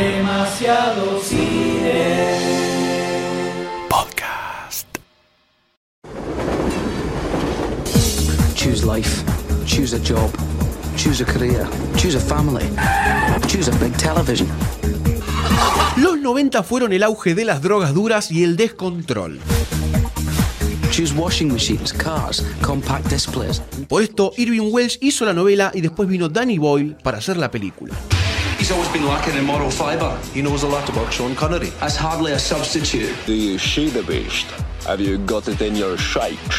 Demasiado cine. Podcast. Choose life. Choose a job. Choose a career. Choose a family. Choose a big television. Los 90 fueron el auge de las drogas duras y el descontrol. Choose washing machines, cars, compact displays. Por esto, Irving Welsh hizo la novela y después vino Danny Boyle para hacer la película. He's always been lacking in moral fibre. He knows a lot about Sean Connery. That's hardly a substitute. Do you see the beast? Have you got it in your sights?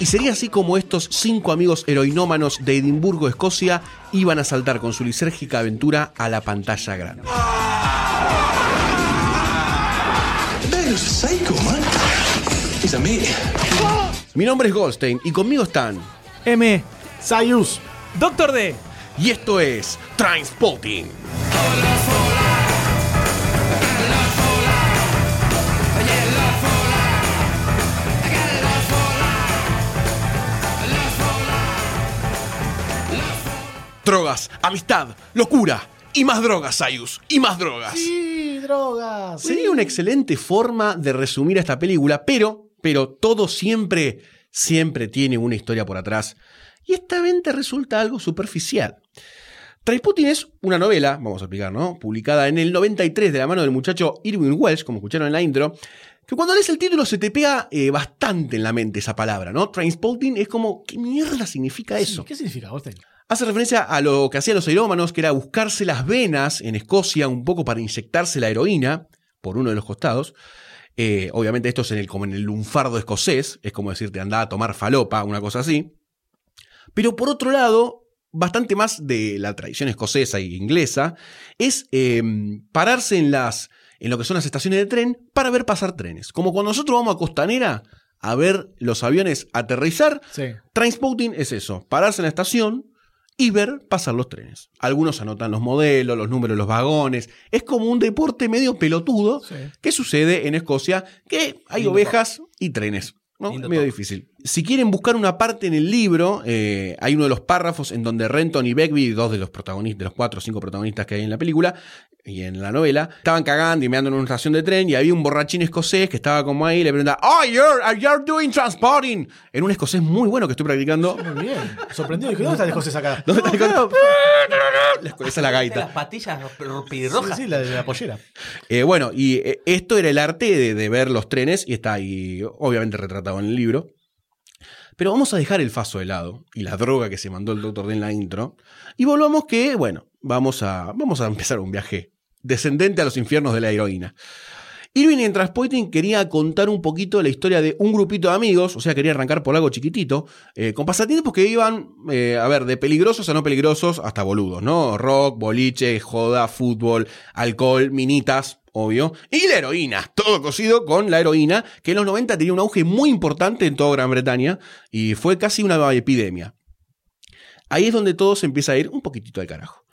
Y sería así como estos cinco amigos heroinómanos de Edimburgo, Escocia, iban a saltar con su lisérgica aventura a la pantalla grande. Man, he's a psycho, man. He's a mate. Mi nombre es Goldstein y conmigo están. M. Sayus. Doctor D. Y esto es Transpotting. Drogas, amistad, locura y más drogas, Sayus, y más drogas. Sí, drogas. Sería una excelente forma de resumir esta película, pero, pero todo siempre, siempre tiene una historia por atrás. Y esta venta resulta algo superficial. Trainspotting es una novela, vamos a explicar, ¿no? Publicada en el 93 de la mano del muchacho Irwin Welsh, como escucharon en la intro, que cuando lees el título se te pega eh, bastante en la mente esa palabra, ¿no? Trainspotting es como, ¿qué mierda significa eso? ¿Qué significa, Goldstein? Hace referencia a lo que hacían los aerómanos, que era buscarse las venas en Escocia un poco para inyectarse la heroína por uno de los costados. Eh, obviamente esto es en el, como en el lunfardo escocés, es como decirte andaba a tomar falopa, una cosa así. Pero por otro lado, bastante más de la tradición escocesa e inglesa, es eh, pararse en, las, en lo que son las estaciones de tren para ver pasar trenes. Como cuando nosotros vamos a Costanera a ver los aviones aterrizar, Sí. Es eso, pararse en la estación y ver pasar los trenes. Algunos anotan los modelos, los números de los vagones. Es como un deporte medio pelotudo Sí. que sucede en Escocia, que hay Lindo ovejas y trenes. ¿no? Lindo Medio top. difícil. Si quieren buscar una parte en el libro, eh, hay uno de los párrafos en donde Renton y Begbie, dos de los protagonistas, de los cuatro o cinco protagonistas que hay en la película y en la novela, estaban cagando y meando en una estación de tren y había un borrachín escocés que estaba como ahí y le preguntaba, Oh, you're, you're doing transporting. En un escocés muy bueno que estoy practicando. Muy bien. Sorprendido. Dije, ¿dónde está el escocés acá? ¿Dónde está el escocés? Escocés es la Las gaita. patillas Sí, pirrojas. sí, la de la pollera. Eh, bueno, y eh, esto era el arte de, de ver los trenes y está ahí, obviamente, retratado en el libro. Pero vamos a dejar el faso de lado y la droga que se mandó el doctor D en la intro. Y volvamos que, bueno, vamos a, vamos a empezar un viaje descendente a los infiernos de la heroína. Irving en Transporting quería contar un poquito la historia de un grupito de amigos, o sea, quería arrancar por algo chiquitito, eh, con pasatiempos que iban, eh, a ver, de peligrosos a no peligrosos hasta boludos, ¿no? Rock, boliche, joda, fútbol, alcohol, minitas, obvio, y la heroína, todo cocido con la heroína, que en los 90 tenía un auge muy importante en toda Gran Bretaña y fue casi una epidemia. Ahí es donde todo se empieza a ir un poquitito al carajo.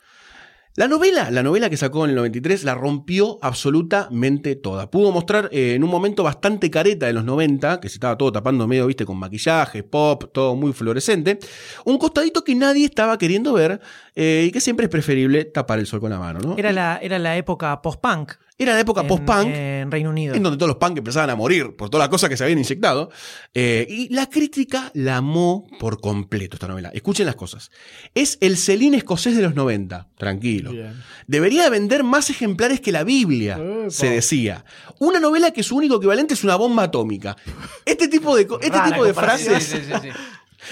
La novela, la novela que sacó en el 93, la rompió absolutamente toda. Pudo mostrar eh, en un momento bastante careta de los 90, que se estaba todo tapando medio, viste, con maquillaje, pop, todo muy fluorescente, un costadito que nadie estaba queriendo ver eh, y que siempre es preferible tapar el sol con la mano, ¿no? Era la, era la época post-punk. Era la época post-punk, En Reino Unido. en donde todos los punk empezaban a morir por todas las cosas que se habían inyectado. Eh, y la crítica la amó por completo esta novela. Escuchen las cosas. Es el Celine escocés de los 90. Tranquilo. Bien. Debería vender más ejemplares que la Biblia, Epa. se decía. Una novela que su único equivalente es una bomba atómica. Este tipo de, este Rara tipo de frases Sí, sí, sí, sí.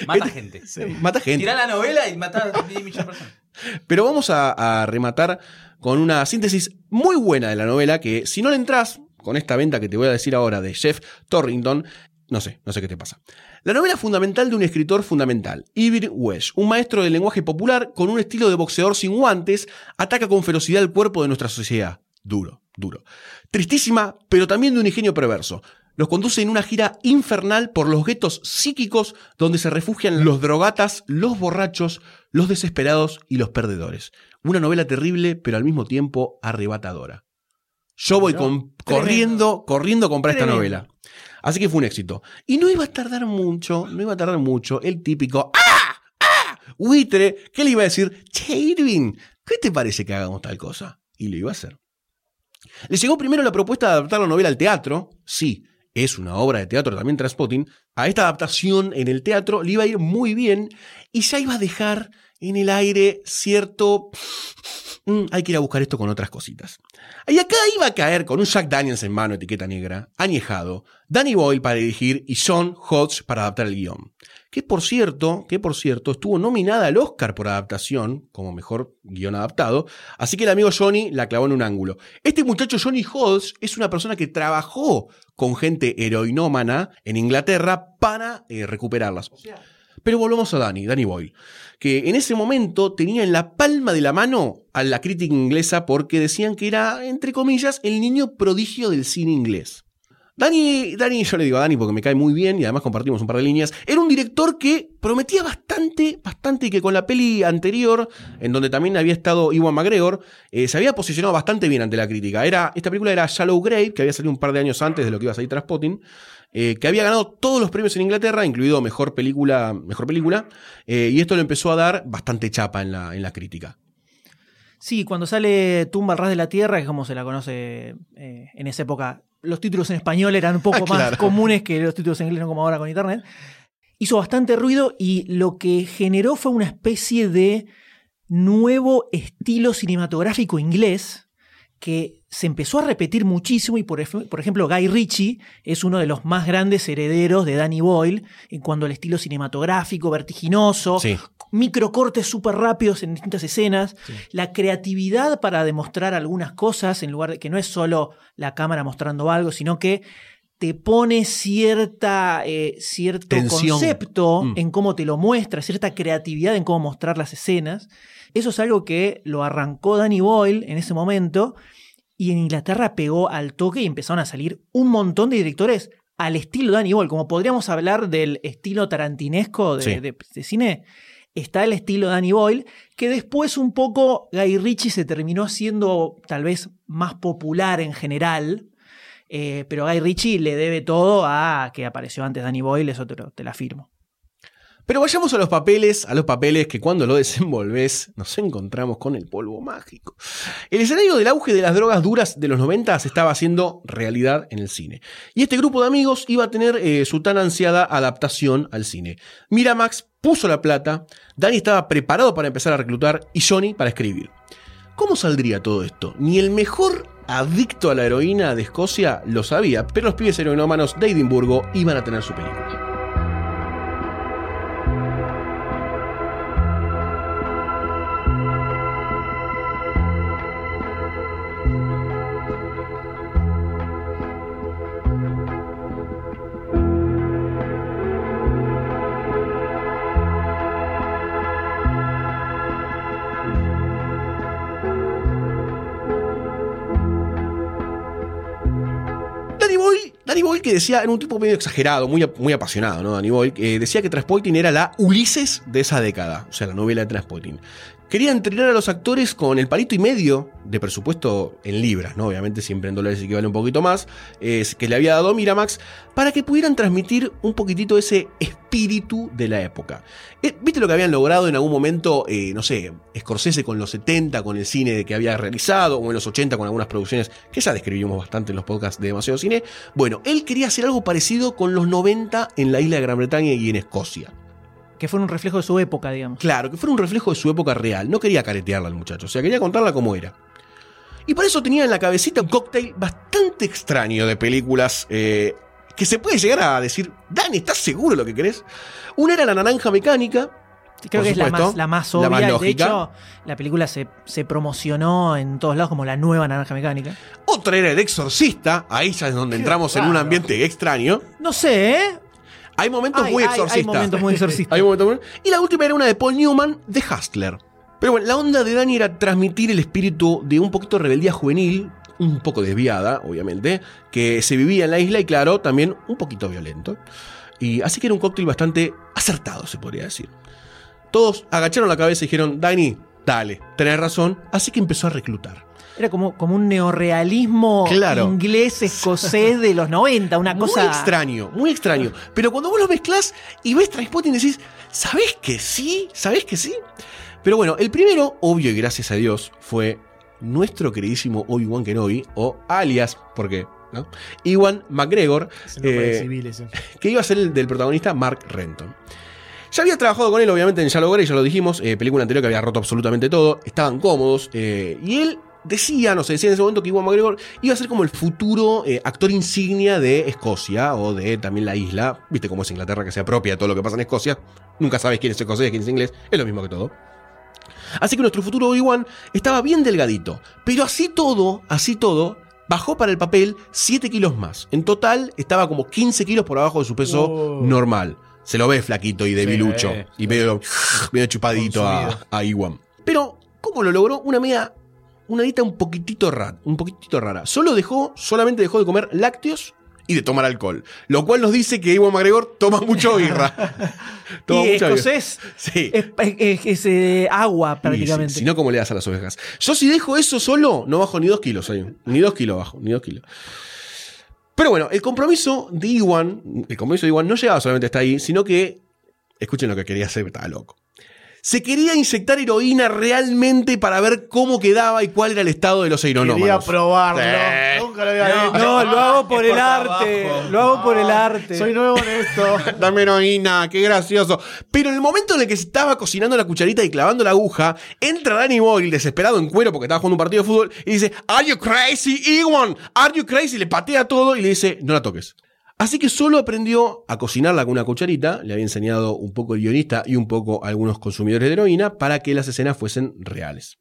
Mata gente. mata gente. Tirá la novela y mata a 10 millones de personas. Pero vamos a, a rematar con una síntesis muy buena de la novela que si no le entras con esta venta que te voy a decir ahora de Jeff Torrington, no sé, no sé qué te pasa. La novela fundamental de un escritor fundamental, Irving Welsh, un maestro del lenguaje popular con un estilo de boxeador sin guantes, ataca con ferocidad el cuerpo de nuestra sociedad. Duro, duro. Tristísima, pero también de un ingenio perverso. Los conduce en una gira infernal por los guetos psíquicos donde se refugian los drogatas, los borrachos, los desesperados y los perdedores. Una novela terrible, pero al mismo tiempo arrebatadora. Yo voy con- corriendo, corriendo a comprar esta novela. Así que fue un éxito. Y no iba a tardar mucho, no iba a tardar mucho el típico ¡Ah! ¡Ah! Buitre, ¿qué le iba a decir? Che, Irving, ¿qué te parece que hagamos tal cosa? Y lo iba a hacer. Le llegó primero la propuesta de adaptar la novela al teatro. Sí, es una obra de teatro también Transpotting. A esta adaptación en el teatro le iba a ir muy bien y ya iba a dejar en el aire cierto... "Mm, hay que ir a buscar esto con otras cositas. Y acá iba a caer con un Jack Daniels en mano, etiqueta negra, añejado, Danny Boyle para dirigir y Sean Hodge para adaptar el guion. Que por cierto, que por cierto, estuvo nominada al Oscar por adaptación, como mejor guion adaptado, así que el amigo Johnny la clavó en un ángulo. Este muchacho Johnny Hodge es una persona que trabajó con gente heroinómana en Inglaterra para eh, recuperarlas. Pero volvamos a Danny, Danny Boyle, que en ese momento tenía en la palma de la mano a la crítica inglesa porque decían que era, entre comillas, el niño prodigio del cine inglés. Dani, Dani, yo le digo a Dani porque me cae muy bien y además compartimos un par de líneas. Era un director que prometía bastante, bastante y que con la peli anterior, en donde también había estado Iwan McGregor, eh, se había posicionado bastante bien ante la crítica. Era, esta película era Shallow Grave, que había salido un par de años antes de lo que iba a salir Transpotting, eh, que había ganado todos los premios en Inglaterra, incluido mejor película, mejor película, eh, y esto le empezó a dar bastante chapa en la, en la crítica. Sí, cuando sale Tumba al ras de la tierra, que es como se la conoce eh, en esa época, los títulos en español eran un poco Ah, más comunes que los títulos en inglés, no como ahora con internet. Hizo bastante ruido y lo que generó fue una especie de nuevo estilo cinematográfico inglés que se empezó a repetir muchísimo y por, por ejemplo Guy Ritchie es uno de los más grandes herederos de Danny Boyle en cuanto al estilo cinematográfico, vertiginoso, Sí. microcortes súper rápidos en distintas escenas, la creatividad para demostrar algunas cosas en lugar de que no es solo la cámara mostrando algo, sino que te pone cierta, eh, cierto Tensión. concepto Mm. en cómo te lo muestra, cierta creatividad en cómo mostrar las escenas. Eso es algo que lo arrancó Danny Boyle en ese momento y en Inglaterra pegó al toque y empezaron a salir un montón de directores al estilo Danny Boyle, como podríamos hablar del estilo tarantinesco de, Sí. de- de cine. Está el estilo Danny Boyle, que después un poco Guy Ritchie se terminó haciendo tal vez más popular en general, eh, pero Guy Ritchie le debe todo a que apareció antes Danny Boyle, eso te, lo- te la firmo. Pero vayamos a los papeles, a los papeles que cuando lo desenvolves nos encontramos con el polvo mágico. El escenario del auge de las drogas duras de los 90 se estaba haciendo realidad en el cine. Y este grupo de amigos iba a tener eh, su tan ansiada adaptación al cine. Miramax puso la plata, Danny estaba preparado para empezar a reclutar y Johnny para escribir. ¿Cómo saldría todo esto? Ni el mejor adicto a la heroína de Escocia lo sabía, pero los pibes heroinómanos de Edimburgo iban a tener su película. Decía, era un tipo medio exagerado, muy, muy apasionado, ¿no? Danny Boyle, que decía que Transporting era la Ulises de esa década, o sea, la novela de Transporting. Quería entrenar a los actores con el palito y medio de presupuesto en libras, ¿no? Obviamente siempre en dólares y que vale un poquito más, eh, que le había dado Miramax, para que pudieran transmitir un poquitito ese espíritu de la época. Eh, ¿Viste lo que habían logrado en algún momento, eh, no sé, Scorsese con los 70, con el cine que había realizado, o en los 80 con algunas producciones que ya describimos bastante en los podcasts de Demasiado Cine? Bueno, él quería hacer algo parecido con los 90 en la isla de Gran Bretaña y en Escocia. Que fue un reflejo de su época, digamos. Claro, que fuera un reflejo de su época real. No quería caretearla al muchacho, o sea, quería contarla como era. Y para eso tenía en la cabecita un cóctel bastante extraño de películas eh, que se puede llegar a decir, Dani, ¿estás seguro de lo que querés? Una era La Naranja Mecánica. Creo que es la más, la más la obvia. más de hecho, la película se, se promocionó en todos lados como la nueva Naranja Mecánica. Otra era El Exorcista. Ahí ya es donde entramos en un ambiente extraño. No sé, ¿eh? Hay momentos Hay- muy exorcistas. hay momentos muy exorcistas. Hay momentos muy- Y la última era una de Paul Newman, de Hustler. Pero bueno, la onda de Danny era transmitir el espíritu de un poquito de rebeldía juvenil, un poco desviada, obviamente, que se vivía en la isla y claro, también un poquito violento. Y así que era un cóctel bastante acertado, se podría decir. Todos agacharon la cabeza y dijeron, Danny, dale, tenés razón. Así que empezó a reclutar. Era como, como un neorrealismo Claro. inglés, escocés de los 90, una cosa... Muy extraño, muy extraño. Pero cuando vos lo mezclás y ves Transpotting decís, ¿sabés que sí? ¿Sabés que sí? Pero bueno, el primero, obvio y gracias a Dios, fue nuestro queridísimo Obi-Wan Kenobi, o alias, porque, ¿no? Iwan McGregor, eh, civil que iba a ser el del protagonista Mark Renton. Ya había trabajado con él, obviamente, en Shallow Grey, ya lo dijimos, eh, película anterior que había roto absolutamente todo, estaban cómodos, eh, y él decía, no sé, decía en ese momento que Iwan McGregor iba a ser como el futuro eh, actor insignia de Escocia o de también la isla. Viste cómo es Inglaterra que se apropia de todo lo que pasa en Escocia. Nunca sabes quién es escocés, quién es inglés, es lo mismo que todo. Así que nuestro futuro Obi-Wan estaba bien delgadito, pero así todo, así todo, bajó para el papel 7 kilos más. En total estaba como 15 kilos por abajo de su peso Oh. normal. Se lo ve flaquito y debilucho Sí, y medio, medio chupadito a, a Iwan. Pero, ¿cómo lo logró? Una media, una dieta un poquitito rara, un poquitito rara. Solo dejó, solamente dejó de comer lácteos y de tomar alcohol. Lo cual nos dice que Iwan McGregor toma mucho birra. Toma y mucha birra. escocés Sí. es, es- es, eh, agua prácticamente. Si, si no, ¿cómo le das a las ovejas? Yo si dejo eso solo, no bajo ni dos kilos. ahí. Ni dos kilos bajo, ni dos kilos. Pero bueno, el compromiso de Iwan, el compromiso de Iwan no llegaba solamente hasta ahí, sino que, escuchen lo que quería hacer, estaba loco. Se quería inyectar heroína realmente para ver cómo quedaba y cuál era el estado de los Quería heroinómanos. probarlo. Sí. Nunca lo había No, hecho. No, lo hago por el arte. Lo hago por el arte. Soy nuevo en esto. Dame heroína, qué gracioso. Pero en el momento en el que se estaba cocinando la cucharita y clavando la aguja, entra Danny Boyle desesperado en cuero porque estaba jugando un partido de fútbol y dice, Are you crazy, Ewan? Are you crazy? Le patea todo y le dice, no la toques. Así que solo aprendió a cocinarla con una cucharita, le había enseñado un poco el guionista y un poco algunos consumidores de heroína para que las escenas fuesen reales.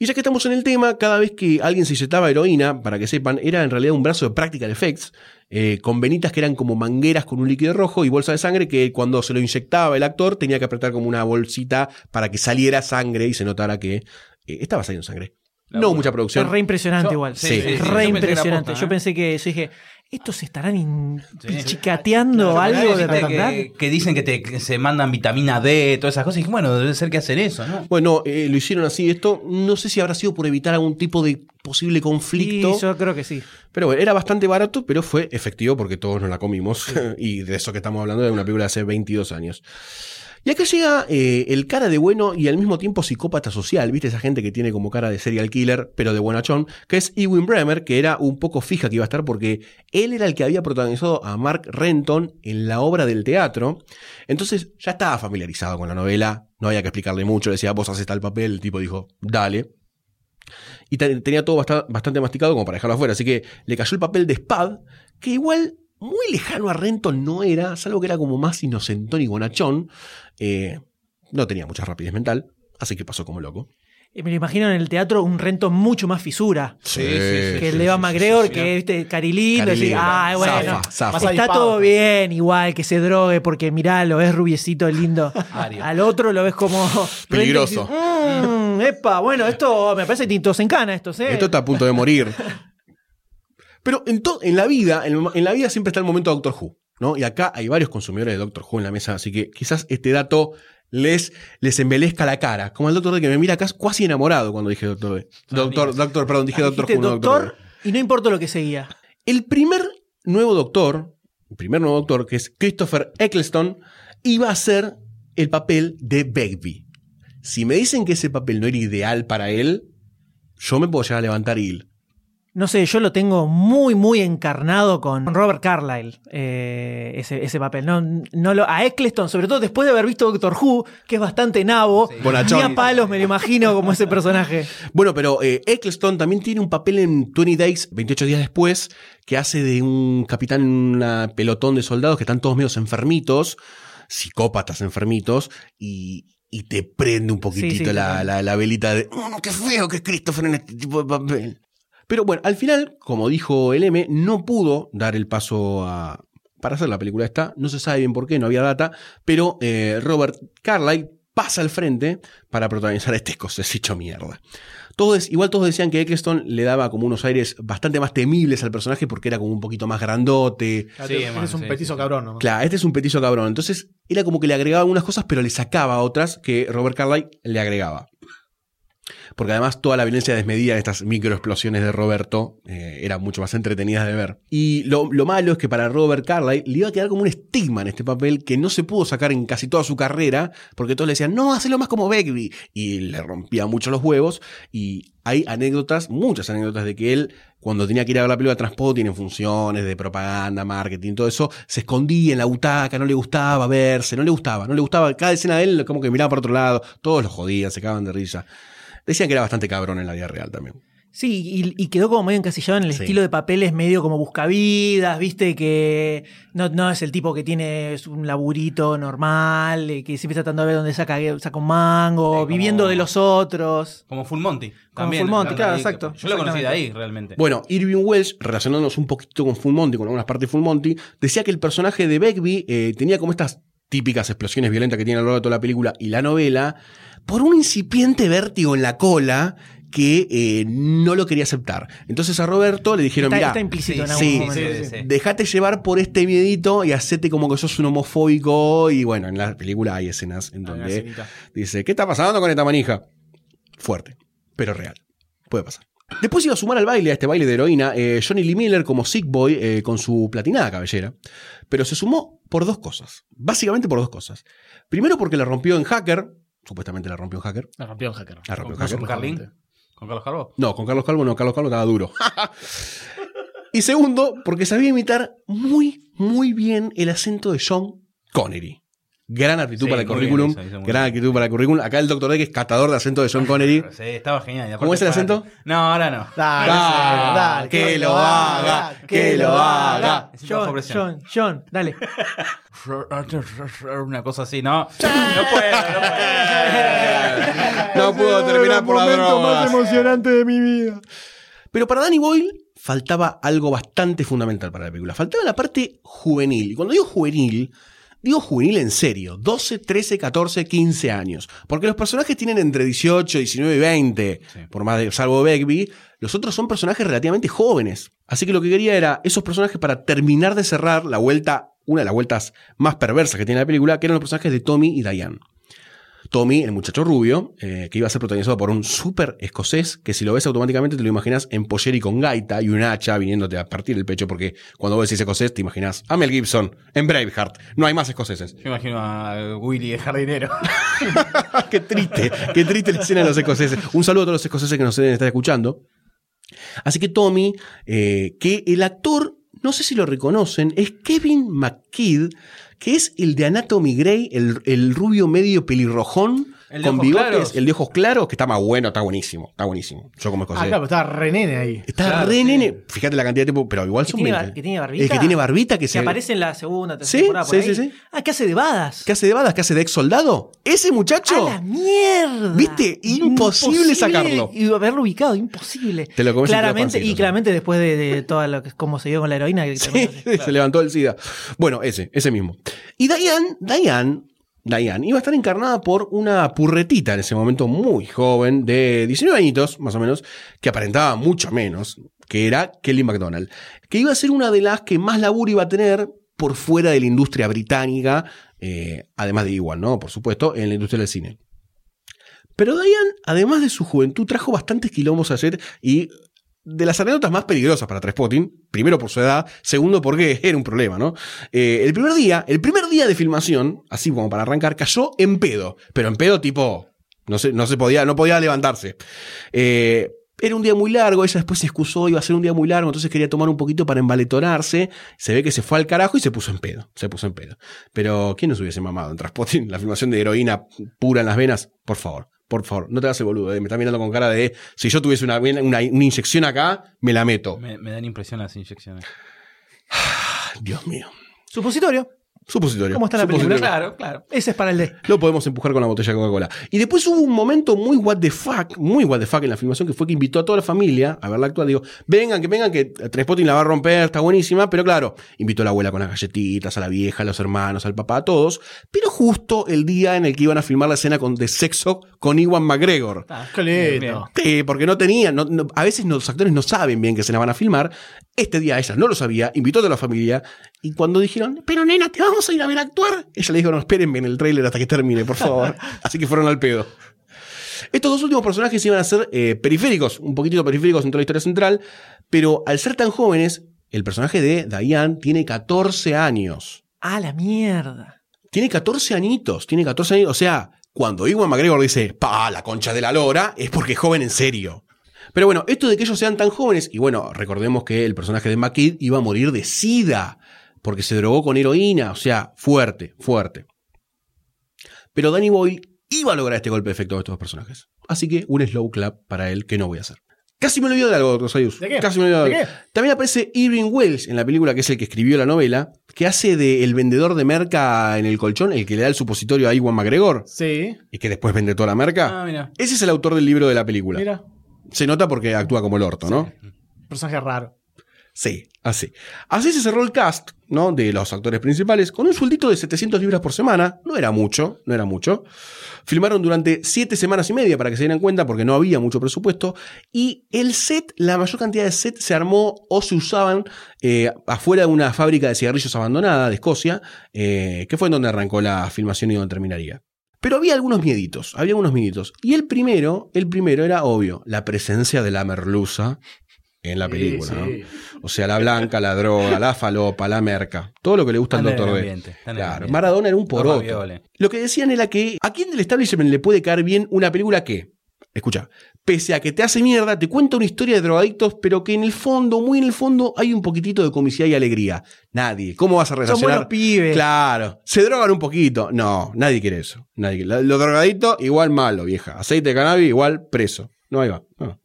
Y ya que estamos en el tema, cada vez que alguien se inyectaba heroína, para que sepan, era en realidad un brazo de Practical Effects, eh, con venitas que eran como mangueras con un líquido rojo y bolsa de sangre que cuando se lo inyectaba el actor tenía que apretar como una bolsita para que saliera sangre y se notara que eh, estaba saliendo sangre. La no buena. mucha Es producción. re impresionante Yo- igual. sí, sí, Es sí, sí, yo re impresionante. posta, Yo ¿eh? pensé que. Yo dije, estos se estarán in- Sí. chicateando algo de verdad. que, que dicen que, te, que se mandan vitamina D, todas esas cosas. Y dije, bueno, debe ser que hacen eso, ¿no? Bueno, eh, lo hicieron así. Esto no sé si habrá sido por evitar algún tipo de posible conflicto. Sí, yo creo que sí. Pero bueno, era bastante barato, pero fue efectivo porque todos nos la comimos. y de eso que estamos hablando de una película de hace 22 años. Y acá llega eh, el cara de bueno y al mismo tiempo psicópata social, ¿viste? Esa gente que tiene como cara de serial killer, pero de buenachón, que es Ewan Bremer, que era un poco fija que iba a estar porque él era el que había protagonizado a Mark Renton en la obra del teatro. Entonces ya estaba familiarizado con la novela, no había que explicarle mucho, le decía, vos haces tal papel, el tipo dijo, dale. Y te- tenía todo basta- bastante masticado como para dejarlo afuera. Así que le cayó el papel de Spad, que igual muy lejano a Renton no era, salvo que era como más inocentón y bonachón. Eh, no tenía mucha rapidez mental, así que pasó como loco. Y me lo imagino en el teatro un rento mucho más fisura. Sí, sí, sí, que el de Eva sí, McGregor, sí, sí, que viste, Carilindo, Cari decís, lindo. ay, bueno. Zafa, zafa. Está todo bien, igual, que se drogue, porque miralo, es rubiecito lindo. Ario. Al otro lo ves como. Peligroso. "Mm, epa, bueno, esto me parece tintos en cana, estos, ¿eh? Esto está a punto de morir. Pero en, en la vida, en, en la vida siempre está el momento de Doctor Who, ¿no? Y acá hay varios consumidores de Doctor Who en la mesa, así que quizás este dato les, les embelezca la cara. Como el Doctor D que me mira acá casi enamorado cuando dije Doctor D. Doctor, doctor, perdón, dije Doctor Dijiste Who, no Doctor doctor, y no importa lo que seguía. El primer nuevo doctor, el primer nuevo doctor, que es Christopher Eccleston, iba a ser el papel de Begbie. Si me dicen que ese papel no era ideal para él, yo me puedo llegar a levantar y. No sé, yo lo tengo muy, muy encarnado con Robert Carlyle, eh, ese, ese papel. No, no lo, a Eccleston, sobre todo después de haber visto Doctor Who, que es bastante nabo, a palos me lo imagino como ese personaje. Bueno, pero eh, Eccleston también tiene un papel en 20 Days, 28 días después, que hace de un capitán un pelotón de soldados que están todos medios enfermitos, psicópatas enfermitos, y, y te prende un poquitito Sí, sí, la, la- la velita de, "Oh, no, qué feo que es Christopher en este tipo de papel. Pero bueno, al final, como dijo el M, no pudo dar el paso a, para hacer la película esta. No se sabe bien por qué, no había data, pero eh, Robert Carlyle pasa al frente para protagonizar a este escocés hecho mierda. Todos, igual todos decían que Eccleston le daba como unos aires bastante más temibles al personaje porque era como un poquito más grandote. Sí, Eres man, un sí, petizo sí. cabrón. ¿no? Claro, este es un petizo cabrón. Entonces era como que le agregaba algunas cosas, pero le sacaba otras que Robert Carlyle le agregaba. Porque además toda la violencia desmedida de estas microexplosiones de Roberto eh, era mucho más entretenida de ver. Y lo, lo malo es que para Robert Carlyle le iba a quedar como un estigma en este papel que no se pudo sacar en casi toda su carrera, porque todos le decían, no, hazlo más como Begbie. Y le rompía mucho los huevos. Y hay anécdotas, muchas anécdotas de que él, cuando tenía que ir a ver la película de Transport, tiene funciones de propaganda, marketing, todo eso, se escondía en la butaca, no le gustaba verse, no le gustaba, no le gustaba. Cada escena de él como que miraba por otro lado, todos lo jodían, se cagaban de risa. Decían que era bastante cabrón en la vida real también. Sí, y, y quedó como medio encasillado en el Sí. estilo de papeles medio como buscavidas, viste, que no, no es el tipo que tiene un laburito normal, eh, que siempre está tratando de ver dónde saca, saca un mango, Sí, como- viviendo de los otros. Como Full Monty. Como también, Full Monty, claro, ahí, exacto, Yo lo conocí de ahí, realmente. Bueno, Irving Welsh, relacionándonos un poquito con Full Monty, con algunas partes de Full Monty, decía que el personaje de Begbie eh, tenía como estas típicas explosiones violentas que tiene a lo largo de toda la película y la novela, por un incipiente vértigo en la cola que eh, no lo quería aceptar. Entonces a Roberto le dijeron, mira, está implícito en sí, algún sí, momento. sí. Dejate llevar por este miedito y hacete como que sos un homofóbico. Y bueno, en la película hay escenas en donde dice, ¿qué está pasando con esta manija? Fuerte, pero real. Puede pasar. Después iba a sumar al baile, a este baile de heroína, eh, Johnny Lee Miller como Sick Boy eh, con su platinada cabellera. Pero se sumó por dos cosas. Básicamente por dos cosas. Primero porque la rompió en Hacker. Supuestamente la rompió en Hacker. La rompió en hacker. La rompió en hacker. ¿Con Carlín? ¿Con Carlos Calvo? No, con Carlos Calvo no, Carlos Calvo estaba duro. y segundo, porque sabía imitar muy, muy bien el acento de Sean Connery. Gran actitud Sí, para el currículum. gran bien. actitud para el currículum. Acá el doctor D, que es catador de acento de Sean Connery. Sí, estaba genial. ¿Cómo es el acento? No, ahora no. Dale, Ah, dale, que lo haga, que lo haga. John. John, John, dale. Una cosa así, ¿no? No puedo, no puedo. no puedo terminar por la droga. emocionante de mi vida. Pero para Danny Boyle faltaba algo bastante fundamental para la película. Faltaba la parte juvenil. Y cuando digo juvenil, digo juvenil en serio. 12, 13, 14, 15 años. Porque los personajes tienen entre 18, 19 y 20. Por más de, salvo Begbie. Los otros son personajes relativamente jóvenes. Así que lo que quería era esos personajes para terminar de cerrar la vuelta, una de las vueltas más perversas que tiene la película, que eran los personajes de Tommy y Diane. Tommy, el muchacho rubio, eh, que iba a ser protagonizado por un súper escocés, que si lo ves automáticamente te lo imaginas en pollera y con gaita y un hacha viniéndote a partir el pecho, porque cuando vos decís escocés te imaginas a Mel Gibson en Braveheart. No hay más escoceses. Yo imagino a Willy de jardinero. qué triste, qué triste la escena de los escoceses. Un saludo a todos los escoceses que nos deben estar escuchando. Así que Tommy, eh, que el actor, no sé si lo reconocen, es Kevin McKidd, que es el de Anatomy Grey, el, el rubio medio pelirrojón, El con bigotes, claros. el de ojos claros, que está más bueno, está buenísimo, está buenísimo. Yo como Ah, escocés. claro, pero estaba re nene ahí. Está Claro, re sí. nene. Fíjate la cantidad de tiempo, pero igual ¿Que son tiene, 20. bar- que tiene barbita? El que tiene barbita, que Que se aparece en la segunda, tercera Sí, temporada por sí, ahí. sí, sí. Ah, que hace de badas. ¿Qué hace de balas? ¿Qué hace de ex soldado? Ese muchacho. ¡A la mierda! ¿Viste? Imposible sacarlo. Y haberlo ubicado, imposible. Te lo comes claramente, y sí. claramente después de, de todo lo que cómo se dio con la heroína. Que Sí, se levantó el SIDA. Bueno, ese, ese mismo. Y Diane, Diane, Diane iba a estar encarnada por una purretita en ese momento muy joven, de 19 añitos, más o menos, que aparentaba mucho menos, que era Kelly MacDonald, que iba a ser una de las que más laburo iba a tener por fuera de la industria británica, eh, además de igual, ¿no? Por supuesto, en la industria del cine. Pero Diane, además de su juventud, trajo bastantes quilombos ayer y de las anécdotas más peligrosas para Trainspotting, primero por su edad, segundo porque era un problema, ¿no? Eh, el primer día, el primer día de filmación, así como para arrancar, cayó en pedo, pero en pedo tipo, no se, no se podía, no podía levantarse. Eh, era un día muy largo, ella después se excusó, iba a ser un día muy largo, entonces quería tomar un poquito para embaletonarse. Se ve que se fue al carajo y se puso en pedo. Se puso en pedo. Pero, ¿quién nos hubiese mamado en Transpotting? La filmación de heroína pura en las venas. Por favor, por favor, no te hagas el boludo. eh. Me está mirando con cara de, si yo tuviese una, una, una inyección acá, me la meto. Me, me dan impresión las inyecciones. Ay, Dios mío. Supositorio. Supositorio. ¿Cómo está la película? Claro, claro. Ese es para el D. Lo podemos empujar con la botella de Coca-Cola. Y después hubo un momento muy what the fuck, muy what the fuck en la filmación, que fue que invitó a toda la familia a verla actuar. Digo, vengan, que vengan, que Transpotting la va a romper, está buenísima. Pero claro, invitó a la abuela con las galletitas, a la vieja, a los hermanos, al papá, a todos. Pero justo el día en el que iban a filmar la escena con, de sexo con Iwan McGregor. Qué lindo. Sí, porque no tenían, no- no- a veces los actores no saben bien que se la van a filmar. Este día ella no lo sabía, invitó a toda la familia. Y cuando dijeron, pero nena, te vamos a ir a ver actuar, ella le dijo, no, espérenme en el tráiler hasta que termine, por favor. Así que fueron al pedo. Estos dos últimos personajes iban a ser eh, periféricos, un poquitito periféricos en toda la historia central, pero al ser tan jóvenes, el personaje de Diane tiene 14 años. Ah, la mierda. Tiene 14 añitos, tiene 14 años. O sea, cuando Iwan McGregor dice, pa, la concha de la lora, es porque es joven en serio. Pero bueno, esto de que ellos sean tan jóvenes, y bueno, recordemos que el personaje de McKidd iba a morir de sida, porque se drogó con heroína, o sea, fuerte, fuerte. Pero Danny Boyle iba a lograr este golpe de efecto de estos dos personajes. Así que un slow clap para él que no voy a hacer. Casi me olvidó de algo, Dr. Sayus. ¿De qué? Casi me de ¿De algo. También aparece Irving Welsh en la película, que es el que escribió la novela, que hace de el vendedor de merca en el colchón, el que le da el supositorio a Iwan McGregor, Sí. y que después vende toda la merca. Ah, mira. Ese es el autor del libro de la película. Mira. Se nota porque actúa como el orto, ¿no? Personaje raro. Sí, así. Así se cerró el cast, ¿no? De los actores principales, con un sueldito de 700 libras por semana. No era mucho, no era mucho. Filmaron durante 7 semanas y media, para que se dieran cuenta, porque no había mucho presupuesto. Y el set, la mayor cantidad de sets se armó o se usaban eh, afuera de una fábrica de cigarrillos abandonada de Escocia, eh, que fue en donde arrancó la filmación y donde terminaría. Pero había algunos mieditos, había algunos mieditos. Y el primero, el primero era obvio, la presencia de la merluza en la película, Sí, ¿no? O sea, la blanca, la droga, la falopa, la merca. Todo lo que le gusta al Doctor D. Claro. Maradona era un poroto. Lo que decían era que a quién del establishment le puede caer bien una película que, escucha, pese a que te hace mierda, te cuenta una historia de drogadictos, pero que en el fondo, muy en el fondo, hay un poquitito de comicidad y alegría. Nadie. ¿Cómo vas a Son relacionar? buenos pibes. Claro, se drogan un poquito. No, nadie quiere eso. Nadie quiere. Lo drogadito, igual malo, vieja. Aceite de cannabis, igual preso. No, ahí va. No.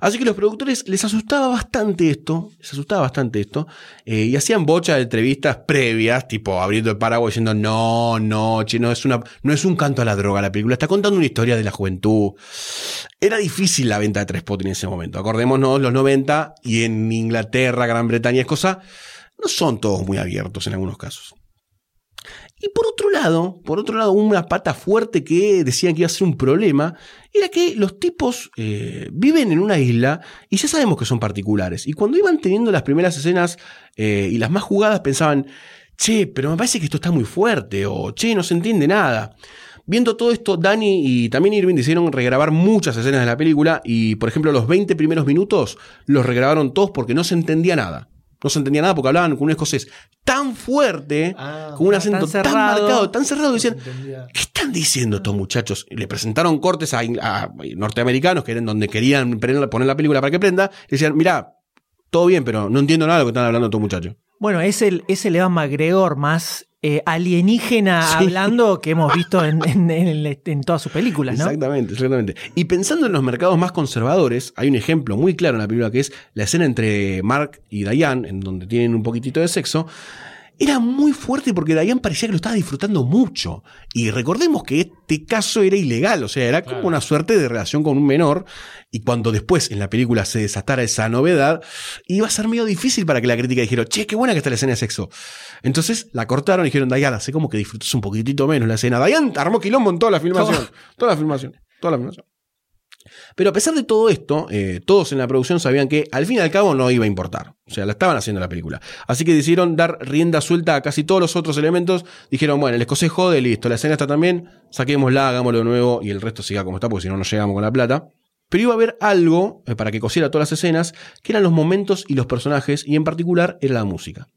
Así que los productores les asustaba bastante esto, les asustaba bastante esto, eh, y hacían bocha de entrevistas previas, tipo abriendo el paraguas diciendo, no, no, che, no es, una, no es un canto a la droga la película, está contando una historia de la juventud. Era difícil la venta de tres en ese momento, acordémonos los 90, y en Inglaterra, Gran Bretaña, es cosa, no son todos muy abiertos en algunos casos. Y por otro lado, por otro lado, una pata fuerte que decían que iba a ser un problema, era que los tipos eh, viven en una isla y ya sabemos que son particulares. Y cuando iban teniendo las primeras escenas eh, y las más jugadas pensaban, che, pero me parece que esto está muy fuerte, o che, no se entiende nada. Viendo todo esto, Danny y también Irving decidieron regrabar muchas escenas de la película y, por ejemplo, los 20 primeros minutos los regrabaron todos porque no se entendía nada. No se entendía nada porque hablaban con un escocés tan fuerte, Ah, con un acento tan, marcado, tan cerrado, que decían. ¿Qué están diciendo estos muchachos? Y le presentaron cortes a, a norteamericanos que eran donde querían poner la película para que prenda. Y decían, mirá, todo bien, pero no entiendo nada de lo que están hablando estos muchachos. Bueno, es el, es el Evan McGregor más eh, alienígena Sí. hablando que hemos visto en, en- en- en todas sus películas, ¿no? Exactamente, exactamente. Y pensando en los mercados más conservadores, hay un ejemplo muy claro en la película que es la escena entre Mark y Diane, en donde tienen un poquitito de sexo. Era muy fuerte porque Diane parecía que lo estaba disfrutando mucho. Y recordemos que este caso era ilegal, o sea, era como una suerte de relación con un menor. Y cuando después en la película se desatara esa novedad, iba a ser medio difícil para que la crítica dijera, che, qué buena que está la escena de sexo. Entonces la cortaron y dijeron, Diane, hace como que disfrutes un poquitito menos la escena. Diane armó quilombo en toda la filmación. Toda la filmación. Toda la filmación. Pero a pesar de todo esto, eh, todos en la producción sabían que al fin y al cabo no iba a importar. O sea, la estaban haciendo la película. Así que decidieron dar rienda suelta a casi todos los otros elementos. Dijeron, bueno, el escocés jode, listo, la escena está también, saquémosla, hagámoslo de nuevo y el resto siga como está, porque si no, no llegamos con la plata. Pero iba a haber algo eh, para que cosiera todas las escenas, que eran los momentos y los personajes, y en particular era la música.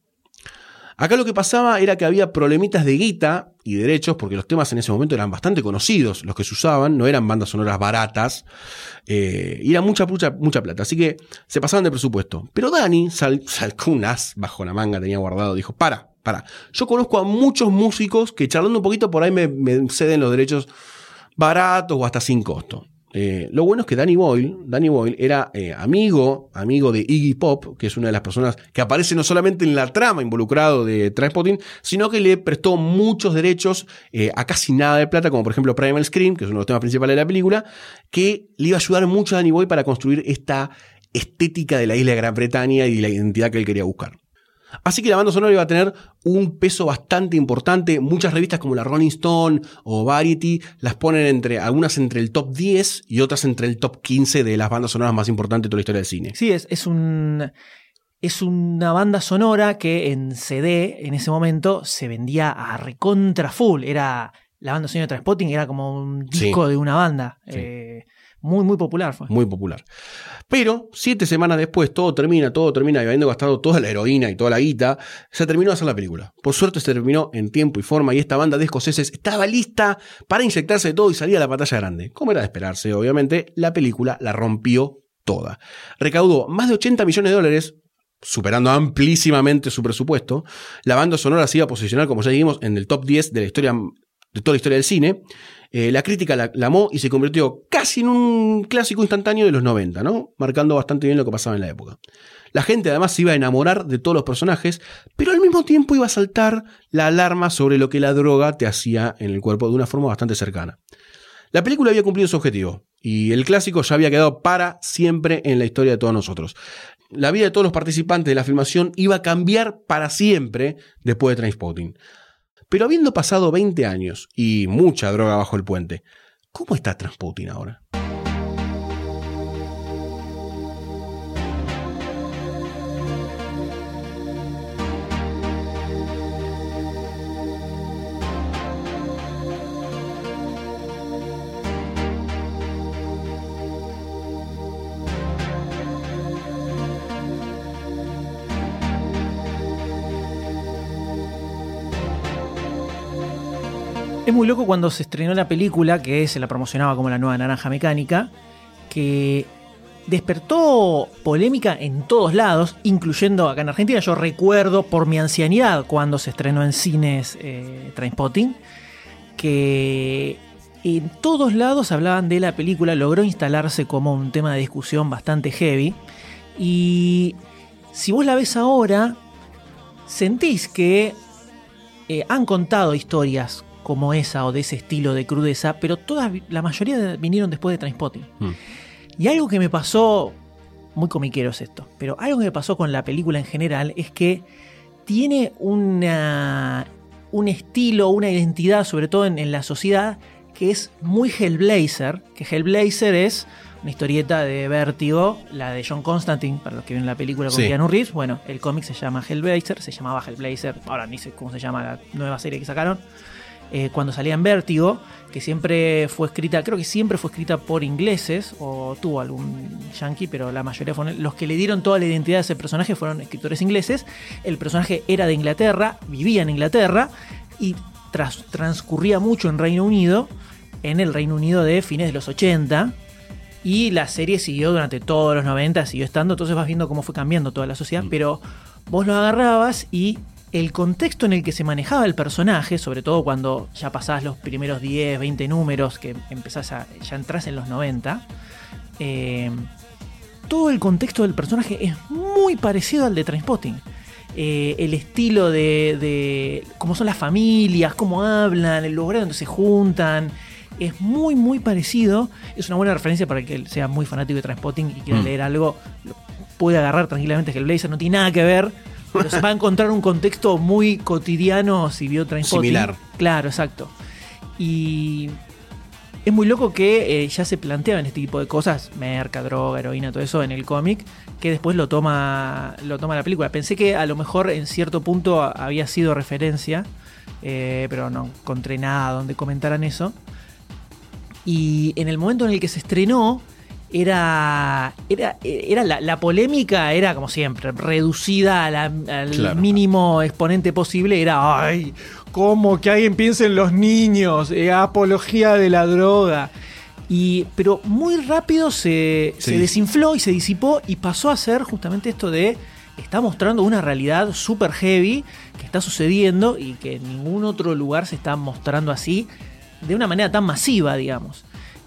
Acá lo que pasaba era que había problemitas de guita y derechos, porque los temas en ese momento eran bastante conocidos, los que se usaban, no eran bandas sonoras baratas, eh, y era mucha, mucha, mucha plata, así que se pasaban de presupuesto. Pero Dani sal- sacó un as bajo la manga, tenía guardado, dijo, para, para, yo conozco a muchos músicos que charlando un poquito por ahí me, me ceden los derechos baratos o hasta sin costo. Eh, lo bueno es que Danny Boyle, Danny Boyle era eh, amigo, amigo de Iggy Pop, que es una de las personas que aparece no solamente en la trama involucrado de Trainspotting, sino que le prestó muchos derechos eh, a casi nada de plata, como por ejemplo Primal Scream, que es uno de los temas principales de la película, que le iba a ayudar mucho a Danny Boyle para construir esta estética de la isla de Gran Bretaña y la identidad que él quería buscar. Así que la banda sonora iba a tener un peso bastante importante. Muchas revistas como la Rolling Stone o Variety las ponen entre, algunas entre el top 10 y otras entre el top 15 de las bandas sonoras más importantes de toda la historia del cine. Sí, es, es un. Es una banda sonora que en CD en ese momento se vendía a recontra full. Era la banda sonora de Transpotting era como un Sí. disco de una banda. Sí. Eh, muy, muy popular fue. Muy popular. Pero siete semanas después, todo termina, todo termina, y habiendo gastado toda la heroína y toda la guita, se terminó de hacer la película. Por suerte se terminó en tiempo y forma, y esta banda de escoceses estaba lista para inyectarse de todo y salir a la pantalla grande. Como era de esperarse, obviamente, la película la rompió toda. Recaudó más de 80 millones de dólares, superando amplísimamente su presupuesto. La banda sonora se iba a posicionar, como ya dijimos, en el top 10 de la historia de toda la historia del cine. Eh, la crítica la, amó y se convirtió casi en un clásico instantáneo de los 90, ¿no? Marcando bastante bien lo que pasaba en la época. La gente además se iba a enamorar de todos los personajes, pero al mismo tiempo iba a saltar la alarma sobre lo que la droga te hacía en el cuerpo de una forma bastante cercana. La película había cumplido su objetivo y el clásico ya había quedado para siempre en la historia de todos nosotros. La vida de todos los participantes de la filmación iba a cambiar para siempre después de Trainspotting. Pero habiendo pasado 20 años y mucha droga bajo el puente, ¿cómo está Trainspotting ahora? Es muy loco cuando se estrenó la película, que se la promocionaba como la nueva naranja mecánica, que despertó polémica en todos lados, incluyendo acá en Argentina. Yo recuerdo por mi ancianidad cuando se estrenó en cines eh, que en todos lados hablaban de la película, logró instalarse como un tema de discusión bastante heavy. Y si vos la ves ahora, sentís que eh, han contado historias como esa o de ese estilo de crudeza, pero todas, la mayoría vinieron después de Trainspotting. Mm. Y algo que me pasó, muy comiquero es esto, pero algo que me pasó con la película en general es que tiene una, un estilo, una identidad, sobre todo en, en la sociedad, que es muy Hellblazer, que Hellblazer es una historieta de Vértigo, la de John Constantine, para los que ven la película con Sí. Keanu Reeves. Bueno, el cómic se llama Hellblazer, se llamaba Hellblazer, ahora ni sé cómo se llama la nueva serie que sacaron. Eh, cuando salía en Vértigo, que siempre fue escrita, creo que siempre fue escrita por ingleses, o tuvo algún yankee, pero la mayoría fueron los que le dieron toda la identidad a ese personaje fueron escritores ingleses. El personaje era de Inglaterra, vivía en Inglaterra y tras- transcurría mucho en Reino Unido, en el Reino Unido de fines de los 80. Y la serie siguió durante todos los 90, siguió estando, entonces vas viendo cómo fue cambiando toda la sociedad, pero vos lo agarrabas y el contexto en el que se manejaba el personaje, sobre todo cuando ya pasás los primeros 10, 20 números, que empezás a, ya entras en los 90, eh, todo el contexto del personaje es muy parecido al de Trainspotting. Eh, el estilo de, de cómo son las familias, cómo hablan, el lugar donde se juntan, es muy, muy parecido. Es una buena referencia para el que sea muy fanático de Trainspotting y quiera Mm. leer algo. Puede agarrar tranquilamente que el Blazer no tiene nada que ver, pero se va a encontrar un contexto muy cotidiano si vio Trainspotting. Similar. Claro, exacto. Y es muy loco que eh, ya se planteaban este tipo de cosas, merca, droga, heroína, todo eso en el cómic, que después lo toma, lo toma la película. Pensé que a lo mejor en cierto punto había sido referencia, eh, pero no encontré nada donde comentaran eso. Y en el momento en el que se estrenó, era, era, era la, la polémica era como siempre, reducida la- al Claro. mínimo exponente posible. Era, ay, ¿cómo que alguien piense en los niños? Eh, apología de la droga. Y, pero muy rápido se, Sí. se desinfló y se disipó y pasó a ser justamente esto de está mostrando una realidad súper heavy que está sucediendo y que en ningún otro lugar se está mostrando así de una manera tan masiva, digamos.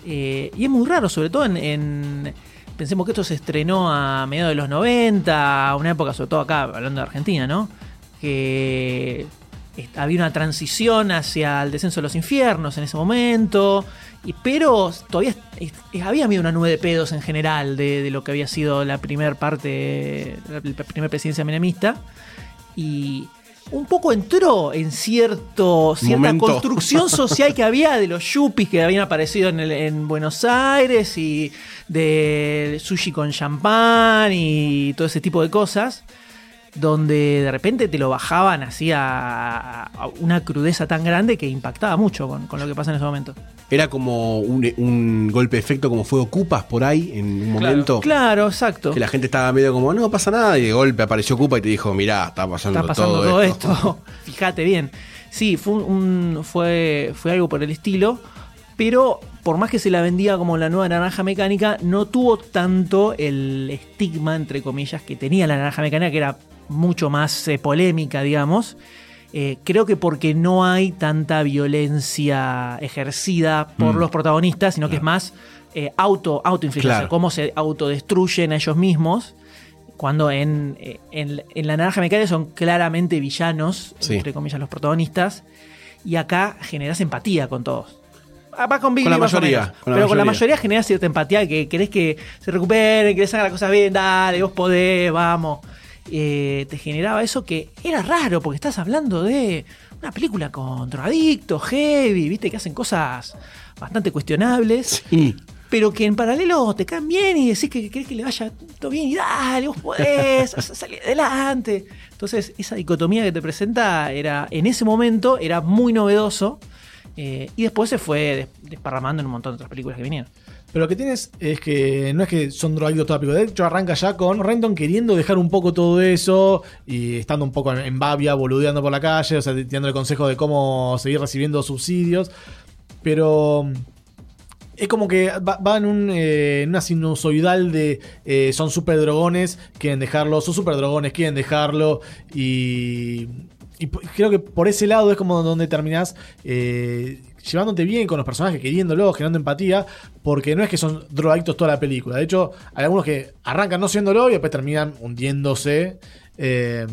Eh, y es muy raro, sobre todo en, en- Pensemos que esto se estrenó a mediados de los 90, una época, sobre todo acá, hablando de Argentina, ¿no? Que había una transición hacia el descenso de los infiernos en ese momento, y, pero todavía había habido una nube de pedos en general de, de lo que había sido la primera parte, la primera presidencia menemista, y un poco entró en cierto, cierta Momento. construcción social que había de los yuppies que habían aparecido en, el- en Buenos Aires y de sushi con champán y todo ese tipo de cosas. donde de repente te lo bajaban así a, a una crudeza tan grande que impactaba mucho con, con lo que pasa en ese momento. Era como un, un golpe de efecto como fue Ocupas por ahí en un momento. Claro, exacto. Que la gente estaba medio como, no pasa nada, y de golpe apareció Ocupa y te dijo, mirá, está pasando, Está pasando todo, esto. esto. Fíjate bien. Sí, fue, un, un- fue, fue algo por el estilo, pero por más que se la vendía como la nueva naranja mecánica, no tuvo tanto el estigma, entre comillas, que tenía la naranja mecánica, que era mucho más eh, polémica, digamos. Eh, creo que porque no hay tanta violencia ejercida por Mm. los protagonistas, sino que es más eh, auto, autoinfligida, Claro. o sea, cómo se autodestruyen a ellos mismos. Cuando en, eh, en, en la naranja mecánica son claramente villanos, Sí. entre comillas, los protagonistas. Y acá generas empatía con todos. Ah, Va con Billy Con la mayoría, menos. con la pero con la mayoría. mayoría generas cierta empatía, que querés que se recuperen, querés hacer las cosas bien, dale, vos podés, vamos. Eh, te generaba eso que era raro, porque estás hablando de una película con drogadictos, heavy, viste, que hacen cosas bastante cuestionables pero que en paralelo te caen bien y decís que querés que le vaya todo bien y dale, vos podés, salir adelante. Entonces, esa dicotomía que te presenta era, en ese momento, era muy novedoso. eh, y después se fue des- desparramando en un montón de otras películas que vinieron. Pero lo que tienes es que no es que son drogadictos película. De hecho, arranca ya con Renton queriendo dejar un poco todo eso y estando un poco en, babia, boludeando por la calle, o sea, dándole consejo de cómo seguir recibiendo subsidios. Pero mm, es como que va, en, un, eh, una sinusoidal de eh, son súper drogones, quieren dejarlo, son súper drogones, quieren dejarlo. Y, y creo que por ese lado es como donde terminás eh, llevándote bien con los personajes, queriéndolos, generando empatía, porque no es que son drogadictos toda la película. De hecho, hay algunos que arrancan no siéndolo y después terminan hundiéndose. eh,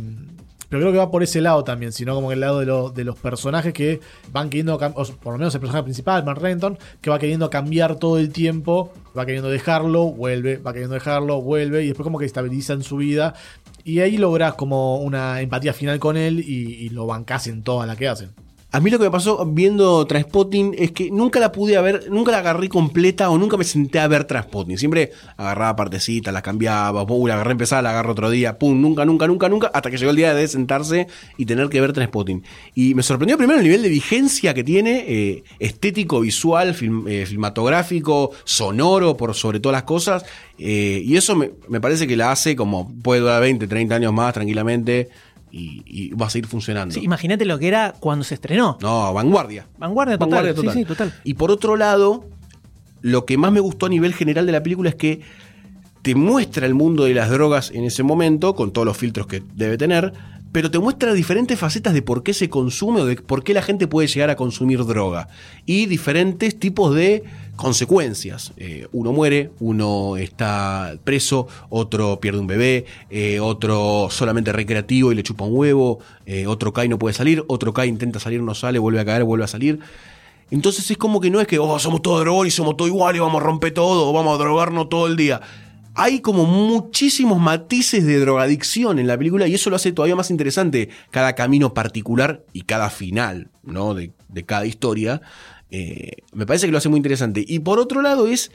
pero creo que va por ese lado también, sino como el lado de, lo- de los personajes que van queriendo, o por lo menos el personaje principal, Mark Renton, que va queriendo cambiar todo el tiempo, va queriendo dejarlo, vuelve, va queriendo dejarlo, vuelve, y después como que estabiliza en su vida. Y ahí logras como una empatía final con él y, y lo bancás en toda la que hacen. A mí lo que me pasó viendo Transpotting es que nunca la pude ver, nunca la agarré completa o nunca me senté a ver Transpotting. Siempre agarraba partecitas, la cambiaba, pum, la agarré empezada, la agarro otro día, pum, nunca, nunca, nunca, nunca, hasta que llegó el día de sentarse y tener que ver Transpotting. Y me sorprendió primero el nivel de vigencia que tiene, eh, estético, visual, eh, filmatográfico, sonoro, por sobre todas las cosas. eh, y eso me, me parece que la hace como puede durar 20, 30 años más tranquilamente y, y va a seguir funcionando. Sí, Imagínate lo que era cuando se estrenó. No, vanguardia. Vanguardia total. Vanguardia Sí, total. sí, total. Y por otro lado, lo que más me gustó a nivel general de la película es que te muestra el mundo de las drogas en ese momento, con todos los filtros que debe tener, pero te muestra diferentes facetas de por qué se consume o de por qué la gente puede llegar a consumir droga. Y diferentes tipos de consecuencias. Eh, uno muere, uno está preso, otro pierde un bebé, eh, otro solamente recreativo y le chupa un huevo, eh, otro cae y no puede salir, otro cae, intenta salir, no sale, vuelve a caer, vuelve a salir. Entonces es como que no es que oh, somos todos drogones y somos todos iguales, vamos a romper todo, vamos a drogarnos todo el día. Hay como muchísimos matices de drogadicción en la película y eso lo hace todavía más interesante cada camino particular y cada final ¿no? de cada historia. Eh, me parece que lo hace muy interesante. Y por otro lado es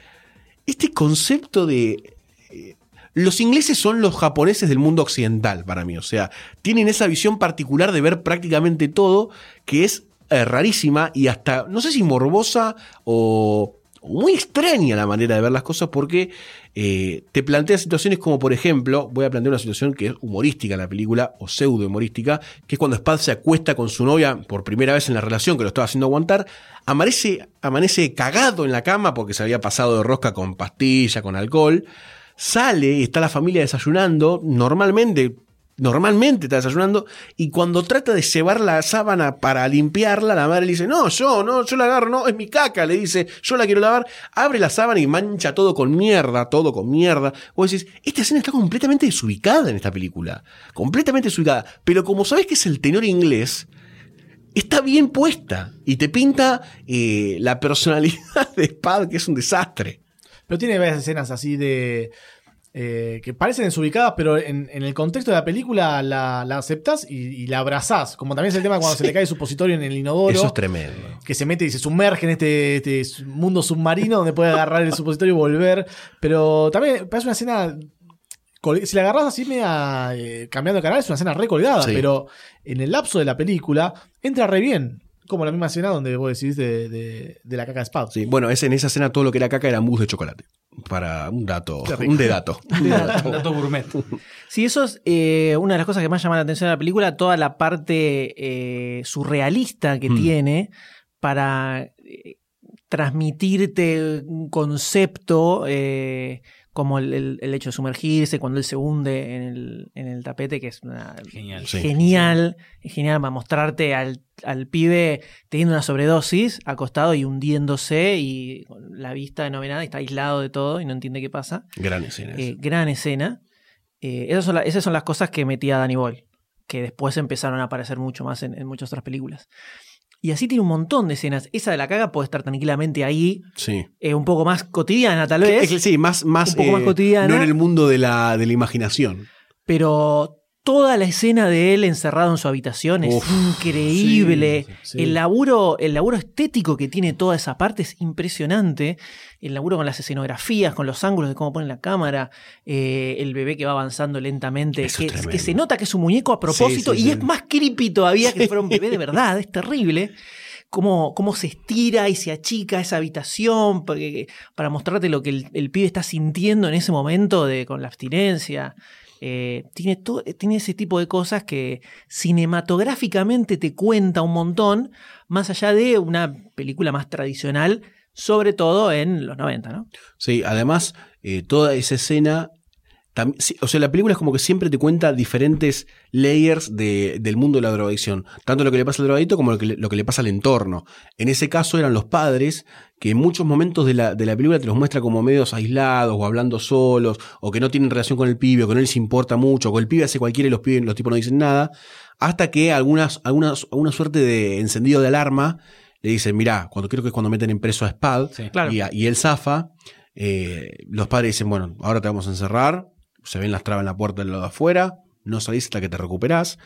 este concepto de... eh, los ingleses son los japoneses del mundo occidental para mí, o sea, tienen esa visión particular de ver prácticamente todo que es eh, rarísima y hasta, no sé si morbosa o o muy extraña la manera de ver las cosas porque eh, te plantea situaciones como, por ejemplo, voy a plantear una situación que es humorística en la película o pseudo humorística, que es cuando Spad se acuesta con su novia por primera vez en la relación que lo estaba haciendo aguantar, amanece, amanece cagado en la cama porque se había pasado de rosca con pastilla, con alcohol, sale y está la familia desayunando, normalmente normalmente está desayunando, y cuando trata de llevar la sábana para limpiarla, la madre le dice, no, yo, no, yo la agarro, no, es mi caca, le dice, yo la quiero lavar, abre la sábana y mancha todo con mierda, todo con mierda. Vos decís, esta escena está completamente desubicada en esta película, completamente desubicada, pero como sabes que es el tenor inglés, está bien puesta, y te pinta eh, la personalidad de Spad, que es un desastre. Pero tiene varias escenas así de. Eh, que parecen desubicadas, pero en, en el contexto de la película la, la aceptás y, y la abrazás. Como también es el tema cuando se le cae el supositorio en el inodoro. Eso es tremendo. que se mete y se sumerge en este, este mundo submarino donde puede agarrar el supositorio y volver. Pero también parece una escena si la agarras así media eh, cambiando de canal, es una escena recolgada, Sí. pero en el lapso de la película entra re bien. Como la misma escena donde vos decís de, de- de la caca de Spud. Sí, bueno, es en esa escena todo lo que era caca era mousse de chocolate. Para un dato, un de dato. Un dato gourmet. Sí, eso es eh, una de las cosas que más llama la atención de la película, toda la parte eh, surrealista que Mm. tiene para eh, transmitirte un concepto eh, como el, el- el hecho de sumergirse cuando él se hunde en el, en el tapete, que es una- Genial. Sí. genial, es genial para mostrarte al, al pibe teniendo una sobredosis, acostado y hundiéndose y con la vista no ve nada, y está aislado de todo y no entiende qué pasa. Gran escena. Eh, gran escena. Eh, esas, son la- esas son las cosas que metía Danny Boyle, que después empezaron a aparecer mucho más en, en muchas otras películas. Y así tiene un montón de escenas. Esa de la caga puede estar tranquilamente ahí, sí. eh, un poco más cotidiana tal vez, que sí, más, más, un poco más eh, cotidiana. No en el mundo de la, de la imaginación. pero toda la escena de él encerrado en su habitación es Uf, sí, increíble. sí. El, laburo, el laburo estético que tiene toda esa parte es impresionante. El laburo con las escenografías, con los ángulos de cómo ponen la cámara, eh, el bebé que va avanzando lentamente, que, es tremendo. que se nota que es un muñeco a propósito y es más creepy todavía que fuera un bebé de verdad, es terrible. Cómo, cómo se estira y se achica esa habitación porque, para mostrarte lo que el, el pibe está sintiendo en ese momento de, con la abstinencia. Eh, tiene, to- tiene ese tipo de cosas que cinematográficamente te cuenta un montón, más allá de una película más tradicional, sobre todo en los 90, ¿no? Sí, además, eh, toda esa escena. Sí, o sea, la película es como que siempre te cuenta diferentes layers de- del mundo de la drogadicción. Tanto lo que le pasa al drogadicto como lo que le, lo que le pasa al entorno. En ese caso eran los padres que en muchos momentos de la, de la película te los muestra como medios aislados o hablando solos o que no tienen relación con el pibe o que no les importa mucho o que el pibe hace cualquiera y los, pibes, los tipos no dicen nada. Hasta que algunas, algunas, alguna suerte de encendido de alarma le dicen, mirá, cuando creo que es cuando meten en preso a Spad Sí. Claro. y, a- y él zafa, eh, los padres dicen, bueno, ahora te vamos a encerrar, se ven las trabas en la puerta del lado de afuera, no salís hasta que te recuperás.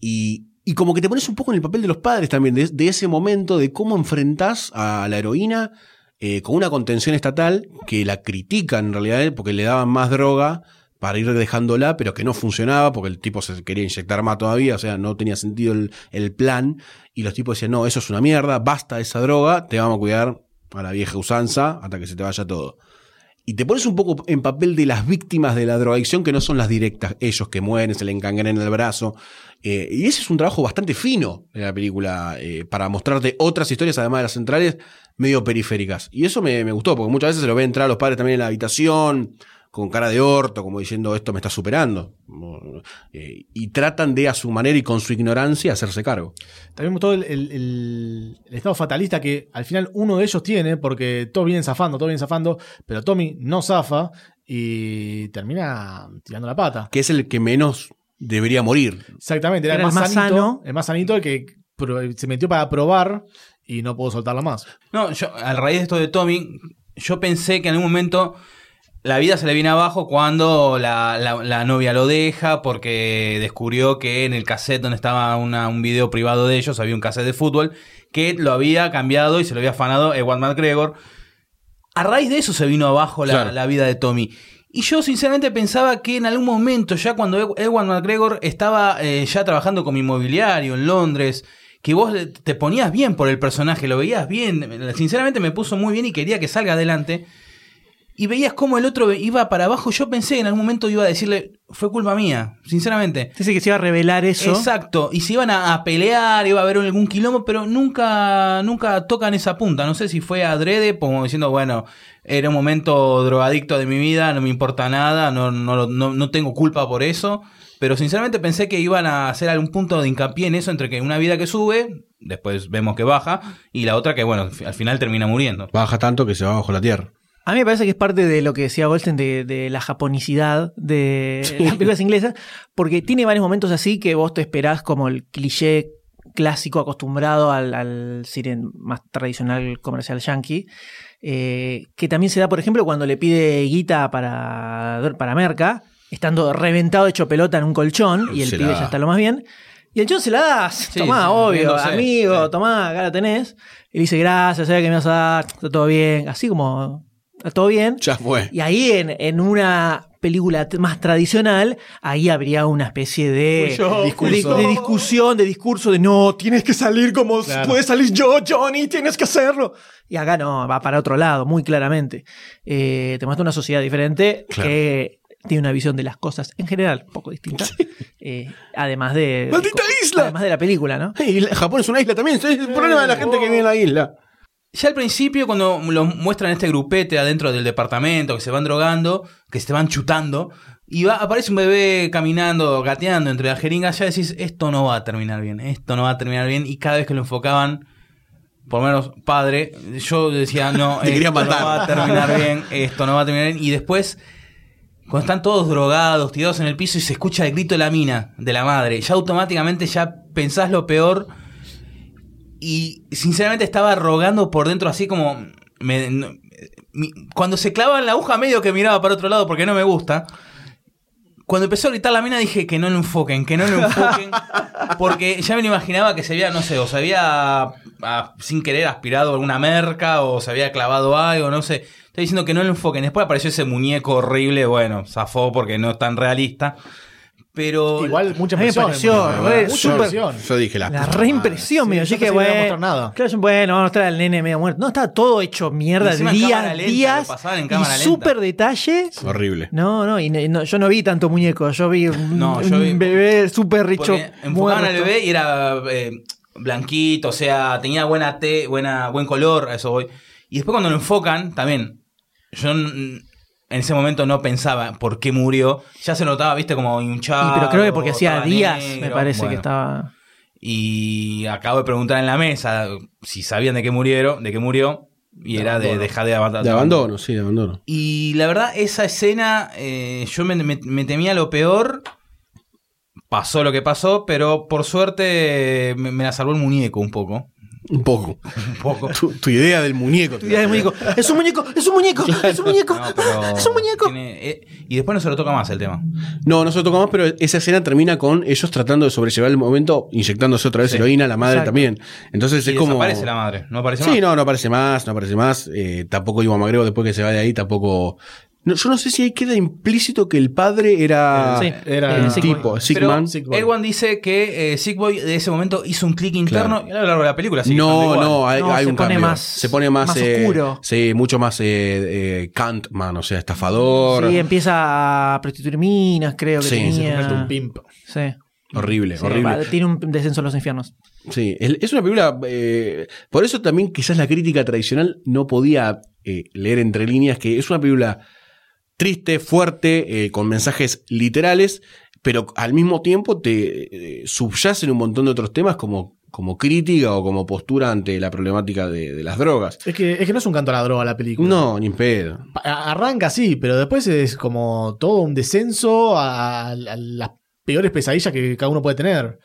Y, y como que te pones un poco en el papel de los padres también, de, de ese momento, de cómo enfrentás a la heroína eh, con una contención estatal que la critican en realidad eh, porque le daban más droga para ir dejándola, pero que no funcionaba porque el tipo se quería inyectar más todavía, o sea, no tenía sentido el, el plan. Y los tipos decían, no, eso es una mierda, basta esa droga, te vamos a cuidar a la vieja usanza hasta que se te vaya todo. Y te pones un poco en papel de las víctimas de la drogadicción que no son las directas, ellos que mueren, se le encangrena el brazo. Eh, y ese es un trabajo bastante fino en la película eh, para mostrarte otras historias, además de las centrales, medio periféricas. Y eso me, me gustó, porque muchas veces se lo ve entrar a los padres también en la habitación, con cara de orto, como diciendo esto me está superando. Eh, y tratan de, a su manera y con su ignorancia, hacerse cargo. También todo el, el- el- el estado fatalista que al final uno de ellos tiene, porque todos vienen zafando, todos vienen zafando, pero Tommy no zafa y termina tirando la pata. Que es el que menos debería morir. Exactamente, era, Era el más, el más sanito, sano. el más sanito, el que se metió para probar y no pudo soltarla más. No, yo, a raíz de esto de Tommy, yo pensé que en algún momento la vida se le viene abajo cuando la, la- la novia lo deja porque descubrió que en el cassette donde estaba una- un video privado de ellos había un cassette de fútbol que lo había cambiado y se lo había afanado Ewan McGregor. A raíz de eso se vino abajo la, Claro. la vida de Tommy. Y yo sinceramente pensaba que en algún momento, ya cuando Ew- Ewan McGregor estaba eh, ya trabajando como inmobiliario en Londres, que vos te ponías bien por el personaje, lo veías bien, sinceramente me puso muy bien y quería que salga adelante. Y veías cómo el otro iba para abajo. Yo pensé que en algún momento iba a decirle, fue culpa mía, sinceramente. Dice que se iba a revelar eso. Exacto, y se iban a, a pelear, iba a haber algún quilombo, pero nunca, nunca tocan esa punta. No sé si fue adrede, como diciendo, bueno, era un momento drogadicto de mi vida, no me importa nada, no, no, no, no tengo culpa por eso. Pero sinceramente pensé que iban a hacer algún punto de hincapié en eso, entre que una vida que sube, después vemos que baja, y la otra que, bueno, al final termina muriendo. Baja tanto que se va bajo la tierra. A mí me parece que es parte de lo que decía Goldstein de, de la japonicidad de las películas inglesas, porque tiene varios momentos así que vos te esperás como el cliché clásico acostumbrado al, al cine más tradicional comercial yankee, eh, que también se da, por ejemplo, cuando le pide guita para, para Merca, estando reventado hecho pelota en un colchón y el Se pibe ya está lo más bien. Y el chon se la das, Sí, tomá, sí, obvio, amigo, sí. tomá, acá la tenés. Y dice, gracias, sabía que me vas a dar, está todo bien, así como, todo bien. Ya fue. Y ahí en, en una película más tradicional, ahí habría una especie de, yo, discurso. de, de discusión, de discurso de no, tienes que salir como Claro. puedes salir yo, Johnny, tienes que hacerlo. Y acá no, va para otro lado, muy claramente. Eh, te muestra una sociedad diferente Claro. que tiene una visión de las cosas en general un poco distinta. Eh, además de. ¡Maldita isla! Además de la película, ¿no? Y la- Japón es una isla también. Es el problema de la gente que vive en la isla. Ya al principio, cuando lo muestran este grupete adentro del departamento, que se van drogando, que se van chutando, y va, aparece un bebé caminando, gateando entre las jeringas, ya decís, esto no va a terminar bien, esto no va a terminar bien, y cada vez que lo enfocaban, por lo menos padre, yo decía, no, esto matar. no va a terminar bien, esto no va a terminar bien, y después... Cuando están todos drogados, tirados en el piso y se escucha el grito de la mina, de la madre, ya automáticamente ya pensás lo peor y sinceramente estaba rogando por dentro así como... me- no- mi- cuando se clava en la aguja medio que miraba para otro lado porque no me gusta. Cuando empezó a gritar la mina dije que no lo enfoquen, que no lo enfoquen. porque ya me lo imaginaba que se había, no sé, o se había sin querer aspirado alguna merca o se había clavado algo, no sé. Estoy diciendo que no lo enfoquen. Después apareció ese muñeco horrible, bueno, zafó porque no es tan realista. Pero Igual mucha A mí me presión. pareció, mucha re, mucha súper- presión. Yo dije la. La reimpresión, Sí, medio. yo Yo no a bueno, mostrar nada. claro, bueno, vamos a mostrar al nene medio muerto. No, estaba todo hecho mierda, días, lenta, días. y súper detalle. Horrible. No, no, y no- no, yo no vi tanto muñeco. Yo vi un, No, yo un vi- bebé súper richo. Porque enfocaban al bebé y era eh, blanquito, o sea, tenía buena te, buena, buen color, a eso voy. Y después cuando lo enfocan, también, yo en ese momento no pensaba por qué murió. Ya se notaba, viste, como hinchado. Y pero creo que porque hacía días, negro, me parece que estaba. Y acabo de preguntar en la mesa si sabían de qué murieron, de qué murió. Y era de dejar de abandono. De abandono, sí, de abandono. Y la verdad, esa escena, eh, yo me, me- me temía lo peor. Pasó lo que pasó, pero por suerte me, me la salvó el muñeco un poco. Un poco. Un poco. Tu, tu idea del muñeco. Tu idea del muñeco. Es un muñeco, es un muñeco, es un muñeco. No, Es un muñeco. tiene- eh, y después no se lo toca más el tema. No, no se lo toca más, pero esa escena termina con ellos tratando de sobrellevar el momento, inyectándose otra vez Sí. heroína, la madre Exacto. también. Entonces Y es como. desaparece la madre, no aparece Sí, más. no, no aparece más, no aparece más. Eh, tampoco Iwan McGregor después que se va de ahí, tampoco. No, yo no sé si ahí queda implícito que el padre era Sí, Era el Sick Boy. tipo, Sigman. Elwan dice que eh, Sick Boy de ese momento hizo un clic interno Claro. y a lo largo de la película No, no, hay, No, hay se un pone cambio. más- se pone más, más eh, oscuro. Sí, mucho más eh, eh, Kantman, o sea, estafador. Sí, empieza a prostituir minas, creo que Sí, se tenía. En un pimp. Sí. horrible, Sí, horrible. va, tiene un descenso a los infiernos. Sí, es es una película. eh, por eso también quizás la crítica tradicional no podía eh, leer entre líneas que es una película triste, fuerte, eh, con mensajes literales, pero al mismo tiempo te eh, subyacen un montón de otros temas como, como crítica o como postura ante la problemática de, de las drogas. Es que, es que no es un canto a la droga la película. No, ni en pedo. Arranca así, pero después es como todo un descenso a, a las peores pesadillas que cada uno puede tener.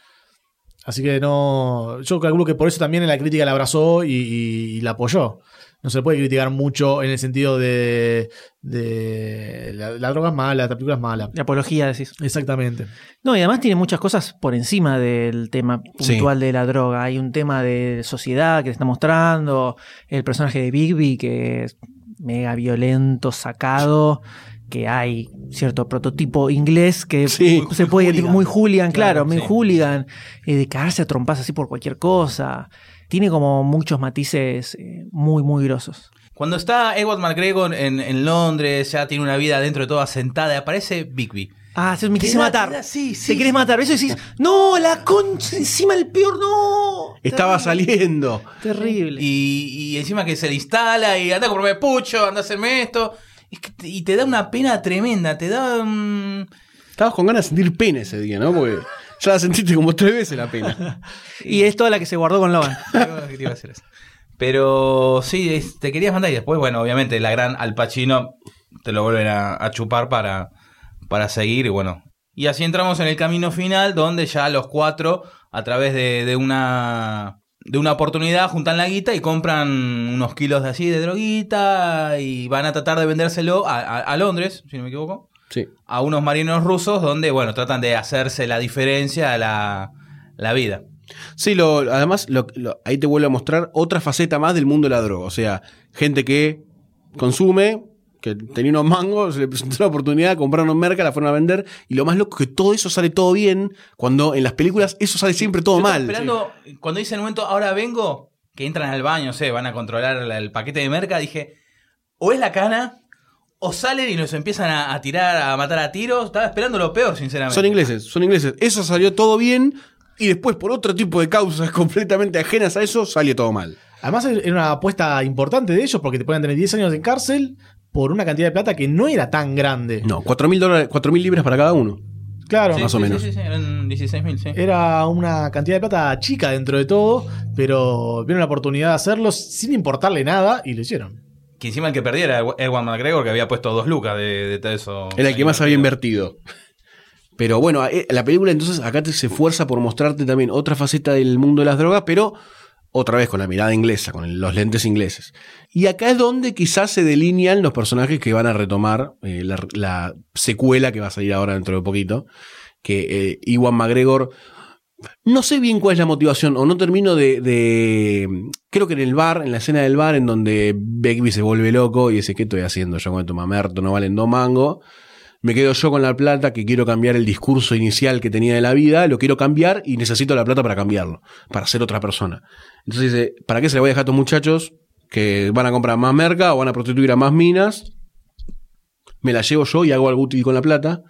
Así que no. Yo calculo que por eso también la crítica la abrazó y, y- y la apoyó. No se puede criticar mucho en el sentido de. de la, la droga es mala, la película es mala. La apología, decís. Exactamente. No, y además tiene muchas cosas por encima del tema Sí. puntual de la droga. Hay un tema de sociedad que te está mostrando, el personaje de Bigby que es mega violento, sacado, que hay cierto prototipo inglés que Sí. se puede hooligan. muy hooligan, claro, muy sí. hooligan, eh, de cagarse a trompas así por cualquier cosa. Tiene como muchos matices eh, muy, muy grosos. Cuando está Edward McGregor en, en Londres, ya tiene una vida dentro de todo asentada, y aparece Bigby. Ah, se me quise matar. sí, sí, Te querés matar. Eso decís, no, la concha, encima el peor, no. Estaba saliendo. Terrible. Y, y encima que se le instala y anda a comprarme pucho, anda a hacerme esto. Es que te- y te da una pena tremenda, te da... Estabas con ganas de sentir pena ese día, ¿no? Porque ya la sentiste como tres veces la pena. Y es toda la que se guardó con Logan. ¿Qué te iba a decir eso? Pero sí, es- te querías mandar y después, bueno, obviamente la gran Al Pacino te lo vuelven a, a chupar para, para seguir y bueno. Y así entramos en el camino final donde ya los cuatro, a través de, de una de una oportunidad, juntan la guita y compran unos kilos de así de droguita y van a tratar de vendérselo a, a- a Londres, si no me equivoco, Sí. a unos marinos rusos donde, bueno, tratan de hacerse la diferencia a la, la vida. Sí, lo, además lo- lo- ahí te vuelve a mostrar otra faceta más del mundo de la droga. O sea, gente que consume, que tenía unos mangos, se le presentó la oportunidad, compraron merca, la fueron a vender, y lo más loco es que todo eso sale todo bien, cuando en las películas eso sale siempre todo Yo mal. Esperando, cuando dice un momento, ahora vengo, que entran al baño, sé, van a controlar la- el paquete de merca, dije, o es la cana, o salen y nos empiezan a, a tirar, a matar a tiros. Estaba esperando lo peor, sinceramente. Son ingleses, son ingleses. Eso salió todo bien, y después por otro tipo de causas completamente ajenas a eso, salió todo mal. Además, era una apuesta importante de ellos porque te pueden tener 10 años en cárcel por una cantidad de plata que no era tan grande. No, 4.000 dólares, 4.000 libras para cada uno. Claro. Sí, más o menos. Sí, sí, sí, eran 16.000, sí. Era una cantidad de plata chica dentro de todo, pero vieron la oportunidad de hacerlo sin importarle nada y lo hicieron. Que encima el que perdiera era Ewan McGregor, que había puesto dos lucas de, de todo eso. Era el que más había invertido. Pero bueno, eh, la película entonces acá te se esfuerza por mostrarte también otra faceta del mundo de las drogas, pero otra vez con la mirada inglesa, con el- los lentes ingleses. Y acá es donde quizás se delinean los personajes que van a retomar eh, la, la secuela que va a salir ahora dentro de poquito, que eh, Iwan McGregor... No sé bien cuál es la motivación, o no termino de, Creo que en el bar, en la escena del bar, en donde Begbie se vuelve loco y dice: ¿Qué estoy haciendo yo con tu mamerto? No valen dos mangos me quedo yo con la plata que quiero cambiar el discurso inicial que tenía de la vida, lo quiero cambiar y necesito la plata para cambiarlo, para ser otra persona. Entonces dice, ¿para qué se le voy a dejar a estos muchachos que van a comprar más merca o van a prostituir a más minas? Me la llevo yo y hago algo útil con la plata.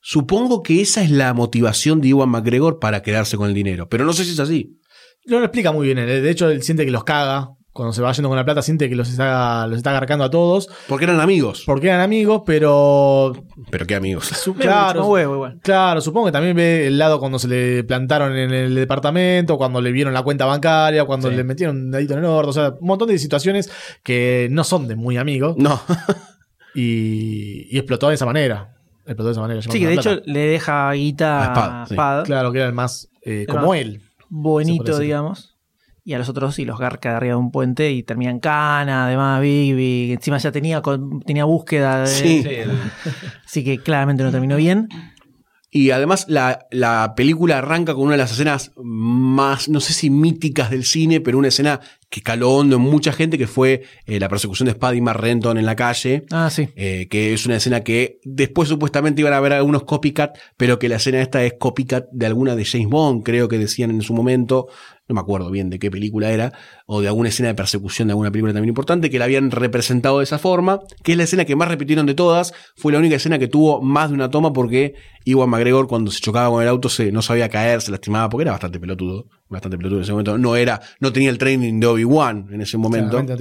Supongo que esa es la motivación de Iwan McGregor para quedarse con el dinero, pero no sé si es así. No lo explica muy bien. él. De hecho, él siente que los caga. Cuando se va yendo con la plata, siente que los está, los está agarcando a todos. Porque eran amigos. Porque eran amigos, pero. Pero qué amigos. su- claro, como huevo igual. claro, supongo que también ve el lado cuando se le plantaron en el departamento, cuando le vieron la cuenta bancaria, cuando Sí. le metieron un dedito en el orto. O sea, un montón de situaciones que no son de muy amigos. No. Y, y explotó de esa manera. Explotó de esa manera. Sí, que de hecho le deja guita A a Spad, sí. Spad, Claro, que era el más eh, como más- él. Bonito, digamos. Y a los otros sí los garca de arriba de un puente y terminan cana, además Bigby, encima ya tenía, con- tenía búsqueda de... Sí. Sí, el- Así que claramente no terminó bien. Y además la, la película arranca con una de las escenas más, no sé si míticas del cine, pero una escena que caló hondo en mucha gente, que fue eh, la persecución de y Mark Renton en la calle. Ah, sí. eh, que es una escena que después supuestamente iban a haber algunos copycat, pero que la escena esta es copycat de alguna de James Bond, creo que decían en su momento, no me acuerdo bien de qué película era, o de alguna escena de persecución de alguna película también importante, que la habían representado de esa forma, que es la escena que más repitieron de todas, fue la única escena que tuvo más de una toma porque Iwan McGregor cuando se chocaba con el auto se, no sabía caer, se lastimaba, porque era bastante pelotudo, bastante pelotudo en ese momento, no era, no tenía el training de Obi-Wan en ese momento. No.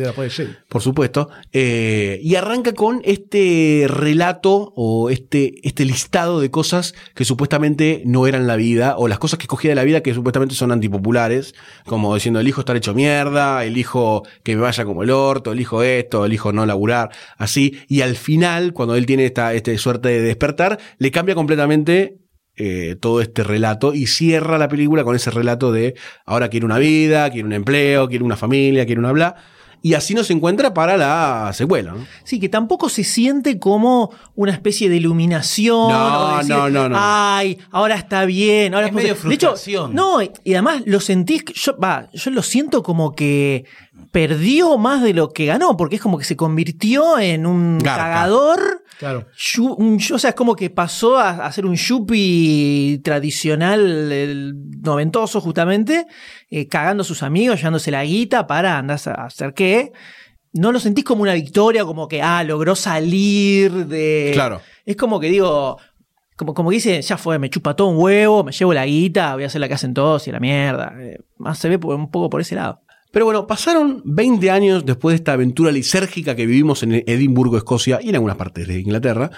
Por supuesto. Eh, y arranca con este relato o este, este listado de cosas que supuestamente no eran la vida, o las cosas que escogía de la vida que supuestamente son antipopulares, como diciendo el hijo estar hecho mierda, el hijo que me vaya como el orto, el hijo esto, el hijo no laburar, así. Y al final, cuando él tiene esta, esta suerte de despertar, le cambia completamente eh, todo este relato y cierra la película con ese relato de ahora quiere una vida, quiere un empleo, quiere una familia, quiere una bla. Y así nos encuentra para la secuela. ¿no? Sí, que tampoco se siente como una especie de iluminación. No, o de decir, no, no, no. Ay, ahora está bien. Ahora Es medio de hecho, frustración. no, y además lo sentís, yo, va, yo lo siento como que perdió más de lo que ganó, porque es como que se convirtió en un Garca. cagador. Claro. Yu- un- o sea, es como que pasó a, a ser un yuppie tradicional, el noventoso justamente, eh, cagando a sus amigos, llevándose la guita para andar a hacer qué. No lo sentís como una victoria, como que, ah, logró salir de... Claro. Es como que digo, como, como que dice, ya fue, me chupa todo un huevo, me llevo la guita, voy a hacer la que hacen todos y la mierda. Eh, más se ve por- un poco por ese lado. Pero bueno, pasaron 20 años después de esta aventura lisérgica que vivimos en Edimburgo, Escocia y en algunas partes de Inglaterra.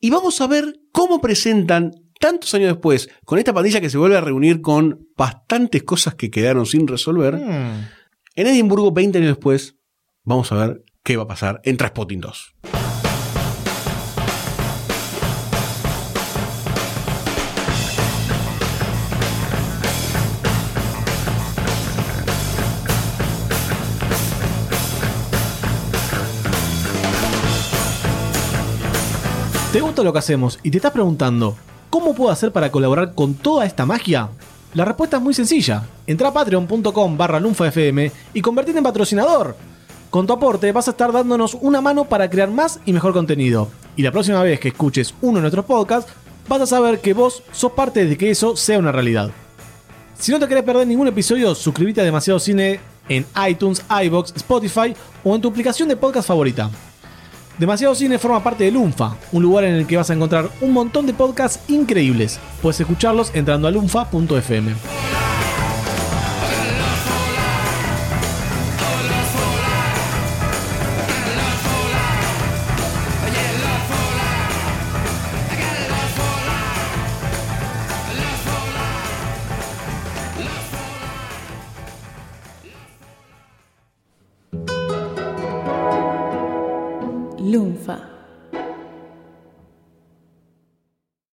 Y vamos a ver cómo presentan, tantos años después, con esta pandilla que se vuelve a reunir con bastantes cosas que quedaron sin resolver. Mm. En Edimburgo, 20 años después, vamos a ver qué va a pasar en Traspotting 2. ¿Te gusta lo que hacemos y te estás preguntando cómo puedo hacer para colaborar con toda esta magia? La respuesta es muy sencilla. Entra a patreon.com barra lunfafm y convertirte en patrocinador. Con tu aporte vas a estar dándonos una mano para crear más y mejor contenido. Y la próxima vez que escuches uno de nuestros podcasts, vas a saber que vos sos parte de que eso sea una realidad. Si no te querés perder ningún episodio, suscríbete a Demasiado Cine en iTunes, iBox, Spotify o en tu aplicación de podcast favorita. Demasiado Cine forma parte de Lunfa, un lugar en el que vas a encontrar un montón de podcasts increíbles. Puedes escucharlos entrando a lunfa.fm.